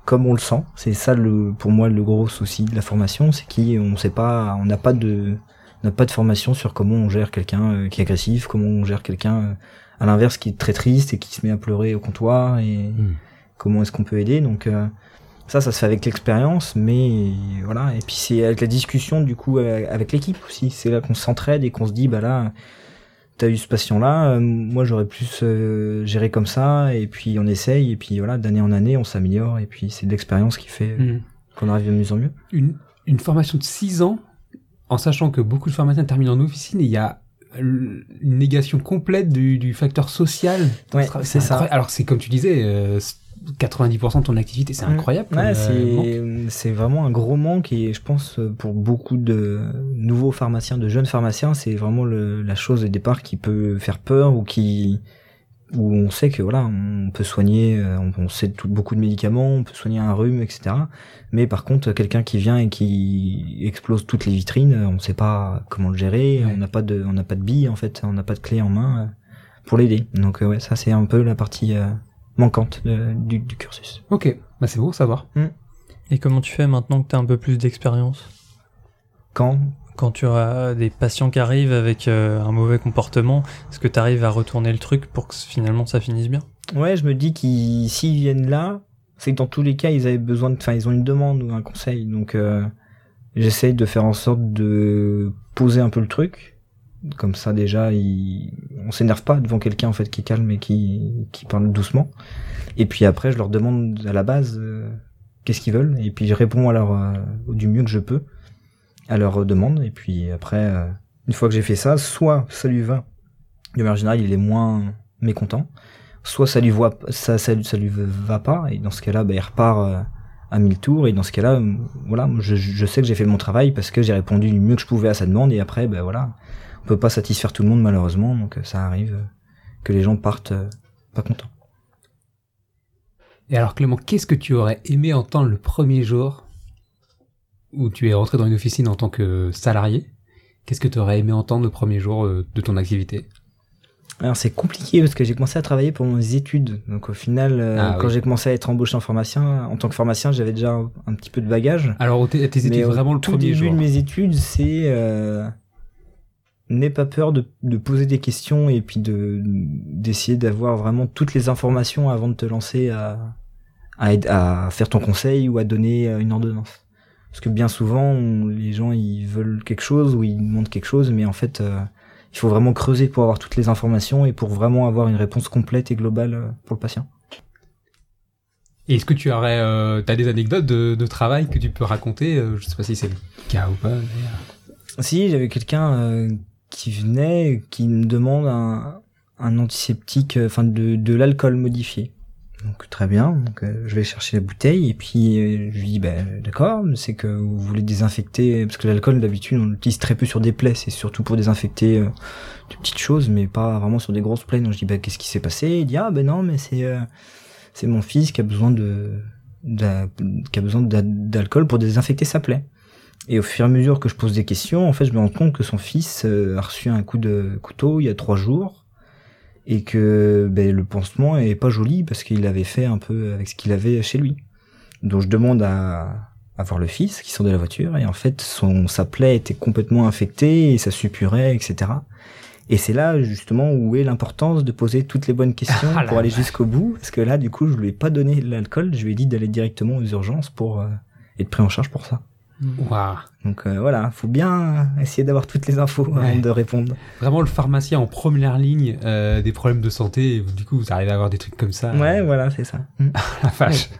comme on le sent. C'est ça le, pour moi le gros souci de la formation, c'est qu'on sait pas, on n'a pas de, on n'a pas de formation sur comment on gère quelqu'un euh, qui est agressif, comment on gère quelqu'un euh, à l'inverse qui est très triste et qui se met à pleurer au comptoir et comment est-ce qu'on peut aider. Donc euh, ça, ça se fait avec l'expérience, mais voilà. Et puis c'est avec la discussion du coup avec l'équipe aussi. C'est là qu'on s'entraide et qu'on se dit bah là, t'as eu ce patient-là, euh, moi j'aurais plus euh, géré comme ça. Et puis on essaye et puis voilà, d'année en année on s'améliore et puis c'est de l'expérience qui fait euh, Mhm. qu'on arrive de mieux en mieux. une, une formation de 6 ans, en sachant que beaucoup de pharmaciens terminent en officine et il y a une négation complète du, du facteur social. Ouais, c'est ça. Alors c'est comme tu disais, euh, 90% de ton activité, c'est incroyable. Ouais, euh, c'est c'est vraiment un gros manque et je pense euh, pour beaucoup de nouveaux pharmaciens, de jeunes pharmaciens, c'est vraiment le, la chose de départ qui peut faire peur ou qui où on sait que voilà, on peut soigner, euh, on, on sait tout, beaucoup de médicaments, on peut soigner un rhume, etc. Mais par contre, quelqu'un qui vient et qui explose toutes les vitrines, on ne sait pas comment le gérer, Ouais. on n'a pas de, on n'a pas de billes en fait, on n'a pas de clé en main pour l'aider. Donc ouais, ça c'est un peu la partie euh, manquante de- du, du cursus. Ok, bah c'est à savoir. Et comment tu fais maintenant que tu as un peu plus d'expérience? Quand? Quand tu as des patients qui arrivent avec euh, un mauvais comportement, est-ce que tu arrives à retourner le truc pour que finalement ça finisse bien? Ouais, je me dis qu'ils s'ils viennent là, c'est que dans tous les cas, ils avaient besoin de, enfin, ils ont une demande ou un conseil. Donc, euh, j'essaye de faire en sorte de poser un peu le truc. Comme ça, déjà, il... on s'énerve pas devant quelqu'un en fait qui est calme et qui qui parle doucement. Et puis après, je leur demande à la base euh, qu'est-ce qu'ils veulent, et puis je réponds à leur euh, du mieux que je peux à leurs demandes. Et puis après, euh, une fois que j'ai fait ça, soit ça lui va. De manière générale, il est moins mécontent soit ça lui voit ça ça, ça lui va pas et dans ce cas-là bah, il repart euh, à mille tours et dans ce cas-là voilà je, je sais que j'ai fait mon travail parce que j'ai répondu du mieux que je pouvais à sa demande et après ben voilà on peut pas satisfaire tout le monde malheureusement donc euh, ça arrive euh, que les gens partent euh, pas contents. Et alors Clément, qu'est-ce que tu aurais aimé entendre le premier jour où tu es rentré dans une officine en tant que salarié? Qu'est-ce que tu aurais aimé entendre le premier jour de ton activité? Alors c'est compliqué parce que j'ai commencé à travailler pour mes études. Donc au final Ah, quand oui. j'ai commencé à être embauché en pharmacien en tant que pharmacien j'avais déjà un, un petit peu de bagage. Alors tes études, Mais vraiment le tout premier début jour. de mes études, c'est euh, n'aie pas peur de, de poser des questions et puis de d'essayer d'avoir vraiment toutes les informations avant de te lancer à à, à faire ton conseil ou à donner euh, une ordonnance. Parce que bien souvent, on- les gens ils veulent quelque chose ou ils demandent quelque chose, mais en fait, euh, il faut vraiment creuser pour avoir toutes les informations et pour vraiment avoir une réponse complète et globale euh, pour le patient. Et est-ce que tu aurais, euh, t'as des anecdotes de, de travail que tu peux raconter Je sais pas si c'est le cas ou pas. mais, euh, Si, j'avais quelqu'un euh, qui venait, qui me demande un, un antiseptique, euh, enfin de, de l'alcool modifié. Donc très bien, donc euh, je vais chercher la bouteille et puis euh, je lui dis bah, d'accord, c'est que vous voulez désinfecter parce que l'alcool d'habitude on l'utilise très peu sur des plaies, c'est surtout pour désinfecter euh, de petites choses mais pas vraiment sur des grosses plaies. Donc je dis bah qu'est-ce qui s'est passé? Il dit ah ben non mais c'est euh, c'est mon fils qui a besoin de, d'a- qui a besoin d'a- d'alcool pour désinfecter sa plaie. Et au fur et à mesure que je pose des questions, en fait, je me rends compte que son fils euh, a reçu un coup de couteau il y a trois jours et que ben, le pansement est pas joli parce qu'il avait fait un peu avec ce qu'il avait chez lui. Donc je demande à, à voir le fils qui sort de la voiture et en fait son sa plaie était complètement infectée et ça suppurait, etc. Et c'est là justement où est l'importance de poser toutes les bonnes questions Ah pour aller jusqu'au bout parce que là du coup je lui ai pas donné l'alcool, je lui ai dit d'aller directement aux urgences pour euh, être pris en charge pour ça. Waouh. Donc euh, voilà, faut bien essayer d'avoir toutes les infos Ouais. avant de répondre. Vraiment le pharmacien en première ligne euh, des problèmes de santé. et du coup, vous arrivez à avoir des trucs comme ça. Ouais, voilà, c'est ça. Mm. La vache.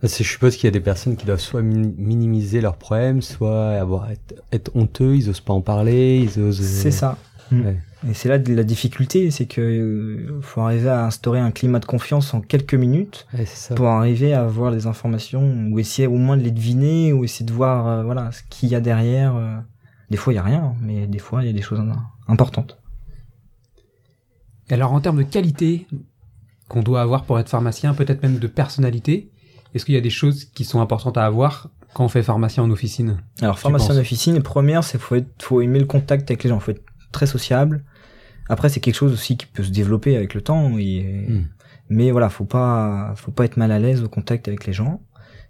Parce que je suppose qu'il y a des personnes qui doivent soit min- minimiser leurs problèmes, soit avoir être, être honteux, ils osent pas en parler, ils osent. C'est ça. Mm. Ouais. Et c'est là la difficulté, c'est que euh, faut arriver à instaurer un climat de confiance en quelques minutes Ouais, c'est ça. pour arriver à avoir les informations ou essayer au moins de les deviner ou essayer de voir euh, voilà ce qu'il y a derrière euh, Des fois, il y a rien, mais des fois, il y a des choses im- importantes. Et alors en termes de qualité qu'on doit avoir pour être pharmacien, peut-être même de personnalité, est-ce qu'il y a des choses qui sont importantes à avoir quand on fait pharmacien en officine? Alors, pharmacien penses? d'officine, première, c'est faut être, faut aimer le contact avec les gens, faut être très sociable. Après, c'est quelque chose aussi qui peut se développer avec le temps, et- Hmm. mais voilà, faut pas, faut pas être mal à l'aise au contact avec les gens.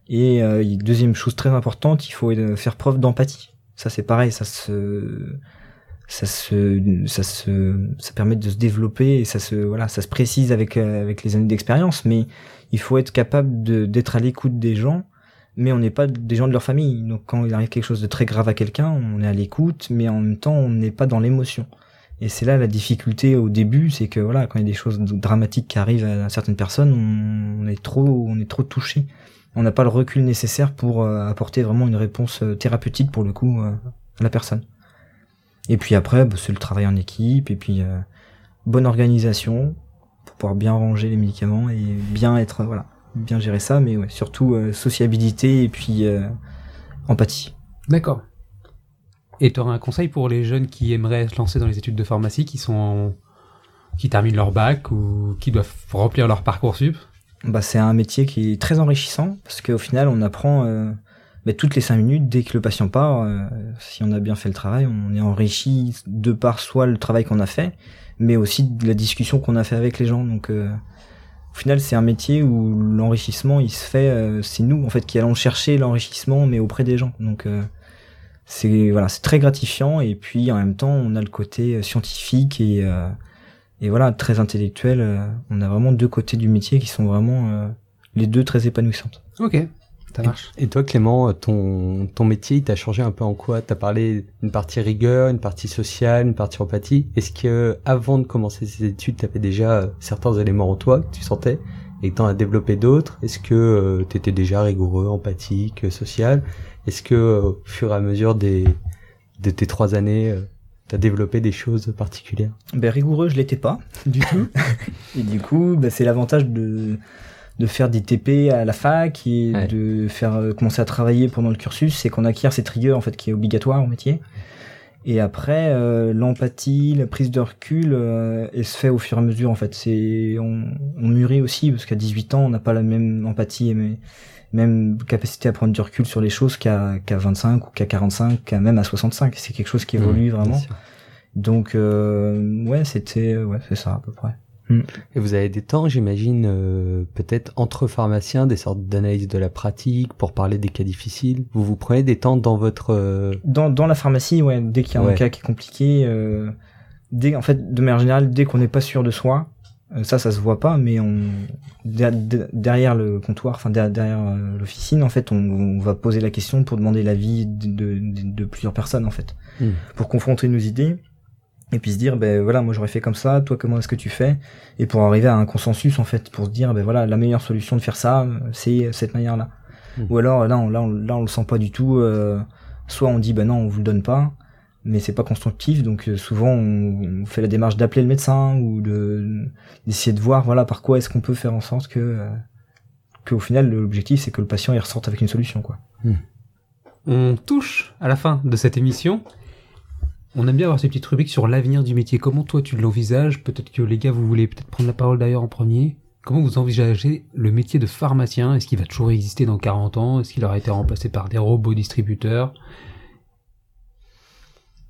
Et euh, deuxième chose très importante, il faut euh, faire preuve d'empathie. Ça, c'est pareil, ça se, ça se, ça se, ça permet de se développer et ça se, voilà, ça se précise avec euh, avec les années d'expérience. Mais il faut être capable d'être à l'écoute des gens mais on n'est pas des gens de leur famille. Donc quand il arrive quelque chose de très grave à quelqu'un, on est à l'écoute, mais en même temps, on n'est pas dans l'émotion. Et c'est là la difficulté au début, c'est que voilà, quand il y a des choses dramatiques qui arrivent à certaines personnes, on est trop, on est trop touché. On n'a pas le recul nécessaire pour euh, apporter vraiment une réponse euh, thérapeutique pour le coup euh, à la personne. Et puis après, bah, c'est le travail en équipe, et puis euh, bonne organisation pour pouvoir bien ranger les médicaments et bien être, voilà, bien gérer ça, mais ouais, surtout euh, sociabilité et puis euh, empathie. D'accord. Et tu aurais un conseil pour les jeunes qui aimeraient se lancer dans les études de pharmacie, qui sont en- qui terminent leur bac ou qui doivent remplir leur parcours sup Bah, c'est un métier qui est très enrichissant parce qu'au final, on apprend euh, bah, toutes les cinq minutes dès que le patient part. si on a bien fait le travail, on est enrichi de par soit le travail qu'on a fait, mais aussi de la discussion qu'on a fait avec les gens. Donc, euh, au final, c'est un métier où l'enrichissement, il se fait. euh, c'est nous en fait qui allons chercher l'enrichissement, mais auprès des gens. Donc euh, c'est voilà, c'est très gratifiant et puis en même temps, on a le côté euh, scientifique et euh, et voilà très intellectuel. euh, on a vraiment deux côtés du métier qui sont vraiment euh, les deux très épanouissantes. Ok, ça marche. Et toi, Clément, ton, ton métier, il t'a changé un peu en quoi? T'as parlé d'une partie rigueur, une partie sociale, une partie empathie. Est-ce que avant de commencer ces études, t'avais déjà euh, certains éléments en toi que tu sentais et que t'en as développé d'autres? Est-ce que euh, t'étais déjà rigoureux, empathique, social? Est-ce que euh, au fur et à mesure des de tes trois années, euh, t'as développé des choses particulières? Ben rigoureux, je l'étais pas du tout. et du coup, ben, c'est l'avantage de de faire des TP à la fac et Ouais. de faire euh, commencer à travailler pendant le cursus, c'est qu'on acquiert cette rigueur en fait qui est obligatoire au métier. Et après, euh, l'empathie, la prise de recul, euh, elle se fait au fur et à mesure en fait. C'est on, on mûrit aussi parce qu'à 18 ans, on n'a pas la même empathie et même, même capacité à prendre du recul sur les choses qu'à qu'à 25 ou qu'à 45, qu'à même à 65. C'est quelque chose qui évolue Mmh, vraiment. bien sûr. Donc euh, ouais, c'était ouais, c'est ça à peu près. Et vous avez des temps, j'imagine, euh, peut-être entre pharmaciens, des sortes d'analyse de la pratique pour parler des cas difficiles. Vous vous prenez des temps dans votre... euh, Dans dans la pharmacie, ouais, dès qu'il y a un cas qui est compliqué, euh, dès en fait de manière générale, dès qu'on n'est pas sûr de soi, euh, ça ça se voit pas, mais on der- der- derrière le comptoir, enfin der- derrière euh, l'officine, en fait, on, on va poser la question pour demander l'avis de, plusieurs personnes en fait, Hmm. pour confronter nos idées. Et puis se dire, ben voilà, moi j'aurais fait comme ça, toi comment est-ce que tu fais? Et pour arriver à un consensus en fait, pour se dire, ben voilà, la meilleure solution de faire ça, c'est cette manière-là. Mhm. Ou alors là, on, là, on, là, on le sent pas du tout. euh, soit on dit, ben non, on vous le donne pas, mais c'est pas constructif. Donc euh, souvent, on, on fait la démarche d'appeler le médecin ou de d'essayer de voir, voilà, par quoi est-ce qu'on peut faire en sorte que euh, qu'au final, l'objectif c'est que le patient il ressorte avec une solution, quoi. On touche à la fin de cette émission. On aime bien avoir ces petites rubriques sur l'avenir du métier. Comment toi tu l'envisages? Peut-être que les gars, vous voulez peut-être prendre la parole d'ailleurs en premier. Comment vous envisagez le métier de pharmacien? Est-ce qu'il va toujours exister dans 40 ans? Est-ce qu'il aura été remplacé par des robots distributeurs?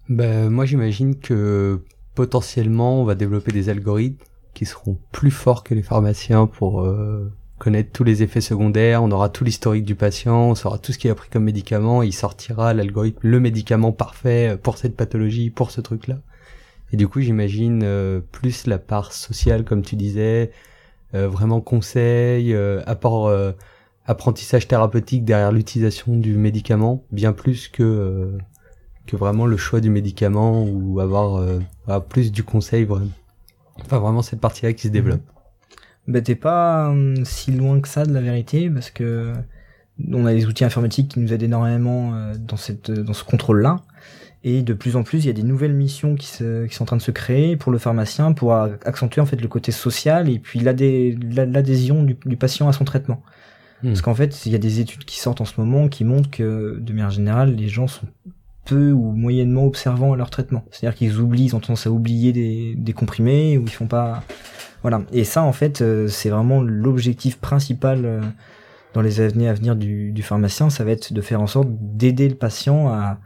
Ben, moi, j'imagine que potentiellement, on va développer des algorithmes qui seront plus forts que les pharmaciens pour euh, connaître tous les effets secondaires. On aura tout l'historique du patient, on saura tout ce qu'il a pris comme médicament. Il sortira l'algorithme, le médicament parfait pour cette pathologie, pour ce truc-là. Et du coup, j'imagine euh, plus la part sociale, comme tu disais, euh, vraiment conseil, euh, apport, euh, apprentissage thérapeutique derrière l'utilisation du médicament, bien plus que que vraiment le choix du médicament ou avoir, avoir plus du conseil vraiment. Enfin vraiment cette partie-là qui se développe. Ben t'es pas hum, si loin que ça de la vérité parce que on a des outils informatiques qui nous aident énormément euh, dans cette dans ce contrôle-là. Et de plus en plus, il y a des nouvelles missions qui, se, qui sont en train de se créer pour le pharmacien pour accentuer en fait le côté social et puis l'adhé- l'a- l'adhésion du, du patient à son traitement. Hmm. Parce qu'en fait, il y a des études qui sortent en ce moment qui montrent que de manière générale, les gens sont peu ou moyennement observants à leur traitement. C'est-à-dire qu'ils oublient, ils ont tendance à oublier des, des comprimés ou ils font pas. Voilà. Et ça, en fait, euh, c'est vraiment l'objectif principal euh, dans les années à venir du, pharmacien. Ça va être de faire en sorte d'aider le patient à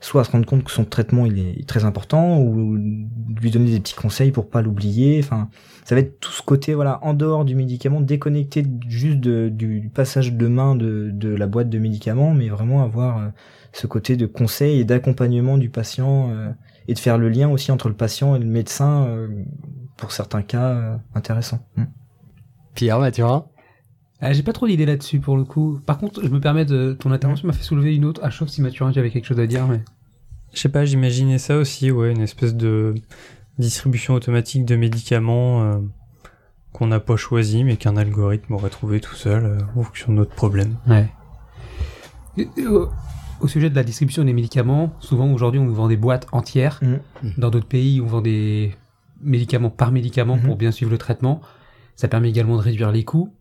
soit à se rendre compte que son traitement il est très important ou lui donner des petits conseils pour pas l'oublier. Enfin, ça va être tout ce côté voilà en dehors du médicament, déconnecté juste du passage de main de, la boîte de médicaments, mais vraiment avoir euh, ce côté de conseil et d'accompagnement du patient et de faire le lien aussi entre le patient et le médecin pour certains cas euh, intéressants. Mm. Pierre Mathurin Ah, J'ai pas trop d'idées là-dessus pour le coup. Par contre, je me permets de. Ton intervention m'a fait soulever une autre. Ah, sauf si Mathurin, tu avais quelque chose à dire, mais. Je sais pas, j'imaginais ça aussi, ouais, une espèce de distribution automatique de médicaments euh, qu'on n'a pas choisi, mais qu'un algorithme aurait trouvé tout seul euh, en fonction de notre problème. Ouais. Au, au sujet de la distribution des médicaments, souvent aujourd'hui on nous vend des boîtes entières. Mhm. Dans d'autres pays, on vend des médicaments par médicament Mhm. pour bien suivre le traitement. Ça permet également de réduire les coûts.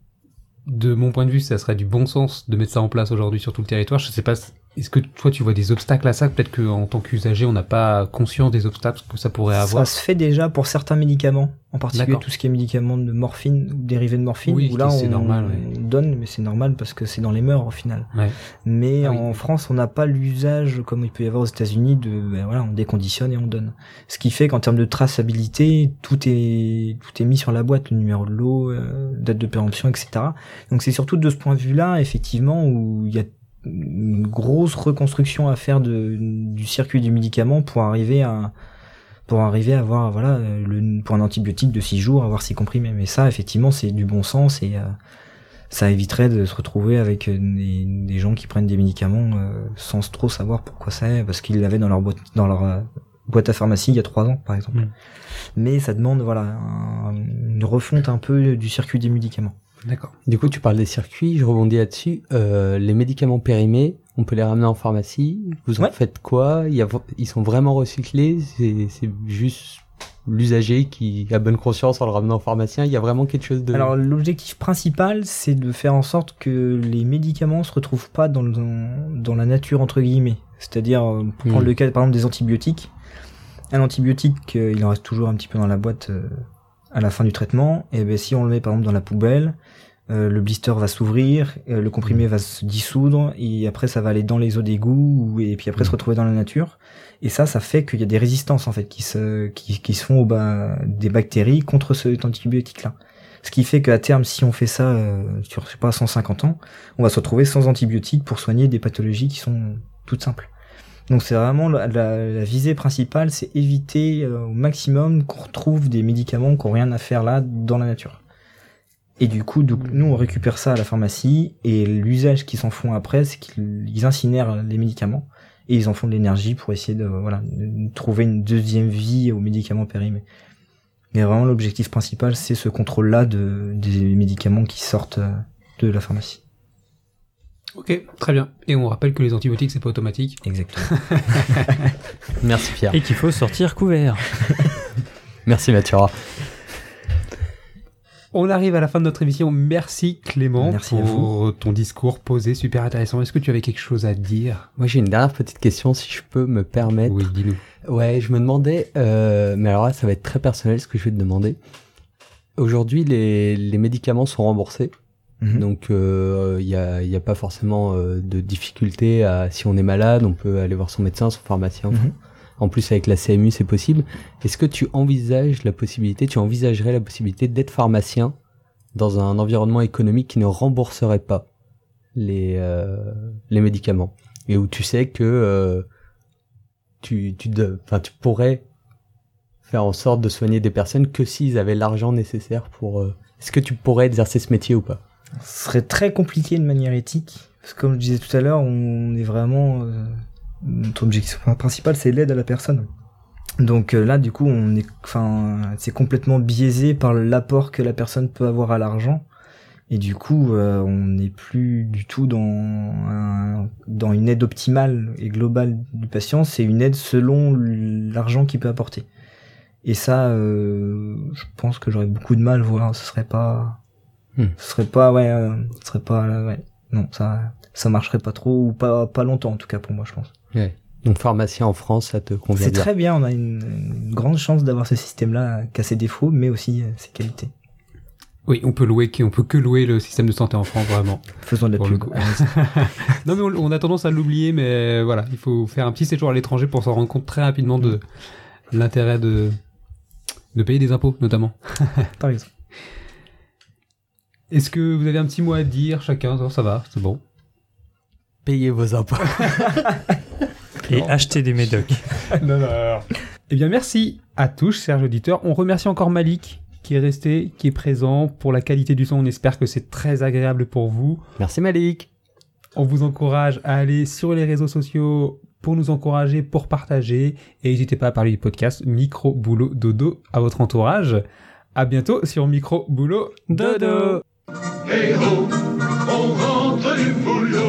De mon point de vue, ça serait du bon sens de mettre ça en place aujourd'hui sur tout le territoire. Je sais pas, est-ce que toi tu vois des obstacles à ça? Peut-être qu'en tant qu'usager, on n'a pas conscience des obstacles que ça pourrait avoir. Ça se fait déjà pour certains médicaments, en particulier tout ce qui est médicaments de morphine ou dérivés de morphine, Oui, où là on normal, ouais. donne, mais c'est normal parce que c'est dans les mœurs au final. Ouais. Mais Ah oui. en France, on n'a pas l'usage comme il peut y avoir aux États-Unis de, ben voilà, on déconditionne et on donne. Ce qui fait qu'en termes de traçabilité, tout est tout est mis sur la boîte, le numéro de lot, euh, date de péremption, etc. Donc c'est surtout de ce point de vue-là, effectivement, où il y a une grosse reconstruction à faire de, du circuit du médicament pour arriver à pour arriver à avoir voilà euh, le pour un antibiotique de 6 jours avoir ses comprimés. Mais ça effectivement c'est du bon sens et euh, ça éviterait de se retrouver avec euh, des, des gens qui prennent des médicaments euh, sans trop savoir pourquoi c'est parce qu'ils l'avaient dans leur boîte dans leur euh, boîte à pharmacie il y a trois ans par exemple. Mm. mais ça demande voilà un- une refonte un peu du circuit des médicaments D'accord. Du coup, tu parles des circuits, je rebondis là-dessus. Euh, les médicaments périmés, on peut les ramener en pharmacie. Vous en Ouais. faites quoi? Il y a, Ils sont vraiment recyclés C'est juste l'usager qui a bonne conscience en le ramenant au pharmacien. Il y a vraiment quelque chose de... Alors l'objectif principal, c'est de faire en sorte que les médicaments se retrouvent pas dans, le- dans la nature entre guillemets. C'est-à-dire, euh, pour prendre Mm. le cas par exemple des antibiotiques, un antibiotique, euh, il en reste toujours un petit peu dans la boîte euh, à la fin du traitement. Et ben si on le met par exemple dans la poubelle, euh, le blister va s'ouvrir, euh, le comprimé va se dissoudre et après ça va aller dans les eaux d'égout ou- et puis après se retrouver dans la nature. Et ça, ça fait qu'il y a des résistances en fait qui se qui, qui se font au bas des bactéries contre cet antibiotique-là. Ce qui fait qu'à terme, si on fait ça euh, sur je sais pas 150 ans, on va se retrouver sans antibiotiques pour soigner des pathologies qui sont toutes simples. Donc c'est vraiment la, la- visée principale, c'est éviter euh, au maximum qu'on retrouve des médicaments qui n'ont rien à faire là dans la nature. Et du coup, donc, nous on récupère ça à la pharmacie et l'usage qu'ils s'en font après, c'est qu'ils ils incinèrent les médicaments et ils en font de l'énergie pour essayer de voilà trouver une deuxième vie aux médicaments périmés. Mais vraiment l'objectif principal, c'est ce contrôle-là de des médicaments qui sortent euh, de la pharmacie. Ok, très bien. Et on rappelle que les antibiotiques, c'est pas automatique. Exactement. Merci Pierre. Et qu'il faut sortir couvert. Merci Mathurin. On arrive à la fin de notre émission. Merci Clément Merci pour ton discours posé, super intéressant. Est-ce que tu avais quelque chose à dire? Moi j'ai une dernière petite question si je peux me permettre. Oui, dis-nous. Ouais, je me demandais, euh, mais alors là, ça va être très personnel ce que je vais te demander. Aujourd'hui, les, les médicaments sont remboursés, Mhm. donc il euh, y, a, y a pas forcément euh, de difficulté à si on est malade, on peut aller voir son médecin, son pharmacien. Mhm. En plus, avec la CMU, c'est possible. Est-ce que tu envisages la possibilité, tu envisagerais la possibilité d'être pharmacien dans un environnement économique qui ne rembourserait pas les euh, les médicaments? Et où tu sais que euh, tu tu de- tu pourrais faire en sorte de soigner des personnes que s'ils avaient l'argent nécessaire pour euh, est-ce que tu pourrais exercer ce métier ou pas? Ce serait très compliqué de manière éthique, parce que comme je disais tout à l'heure, on est vraiment euh, notre objectif principal, c'est l'aide à la personne. Donc euh, là, du coup, on est, enfin, c'est complètement biaisé par l'apport que la personne peut avoir à l'argent, et du coup, euh, on n'est plus du tout dans un- dans une aide optimale et globale du patient. C'est une aide selon l'argent qu'il peut apporter. Et ça, euh, je pense que j'aurais beaucoup de mal, voir. Ce serait pas, Hmm. ce serait pas, ouais, euh, ce serait pas, euh, ouais, non, ça, ça marcherait pas trop ou pas, pas longtemps en tout cas pour moi, je pense. Donc pharmacien en France, ça te convient C'est très bien, on a une, une grande chance d'avoir ce système-là qui a ses défauts, mais aussi euh, ses qualités. Oui, on peut louer, on peut que louer le système de santé en France, vraiment. Faisons de la Pour le pub. coup. non, mais on, on a tendance à l'oublier, mais voilà, il faut faire un petit séjour à l'étranger pour s'en rendre compte très rapidement de l'intérêt de, de payer des impôts, notamment. Par exemple. Est-ce que vous avez un petit mot à dire chacun? Non, Ça va, c'est bon. Payez vos impôts. Et acheter des médocs. Eh bien, merci à tous, chers auditeurs. On remercie encore Malik qui est resté, qui est présent pour la qualité du son. On espère que c'est très agréable pour vous. Merci Malik. On vous encourage à aller sur les réseaux sociaux pour nous encourager, pour partager. Et n'hésitez pas à parler du podcast Micro Boulot Dodo à votre entourage. À bientôt sur Micro Boulot Dodo. Hey ho, on rentre du boulot.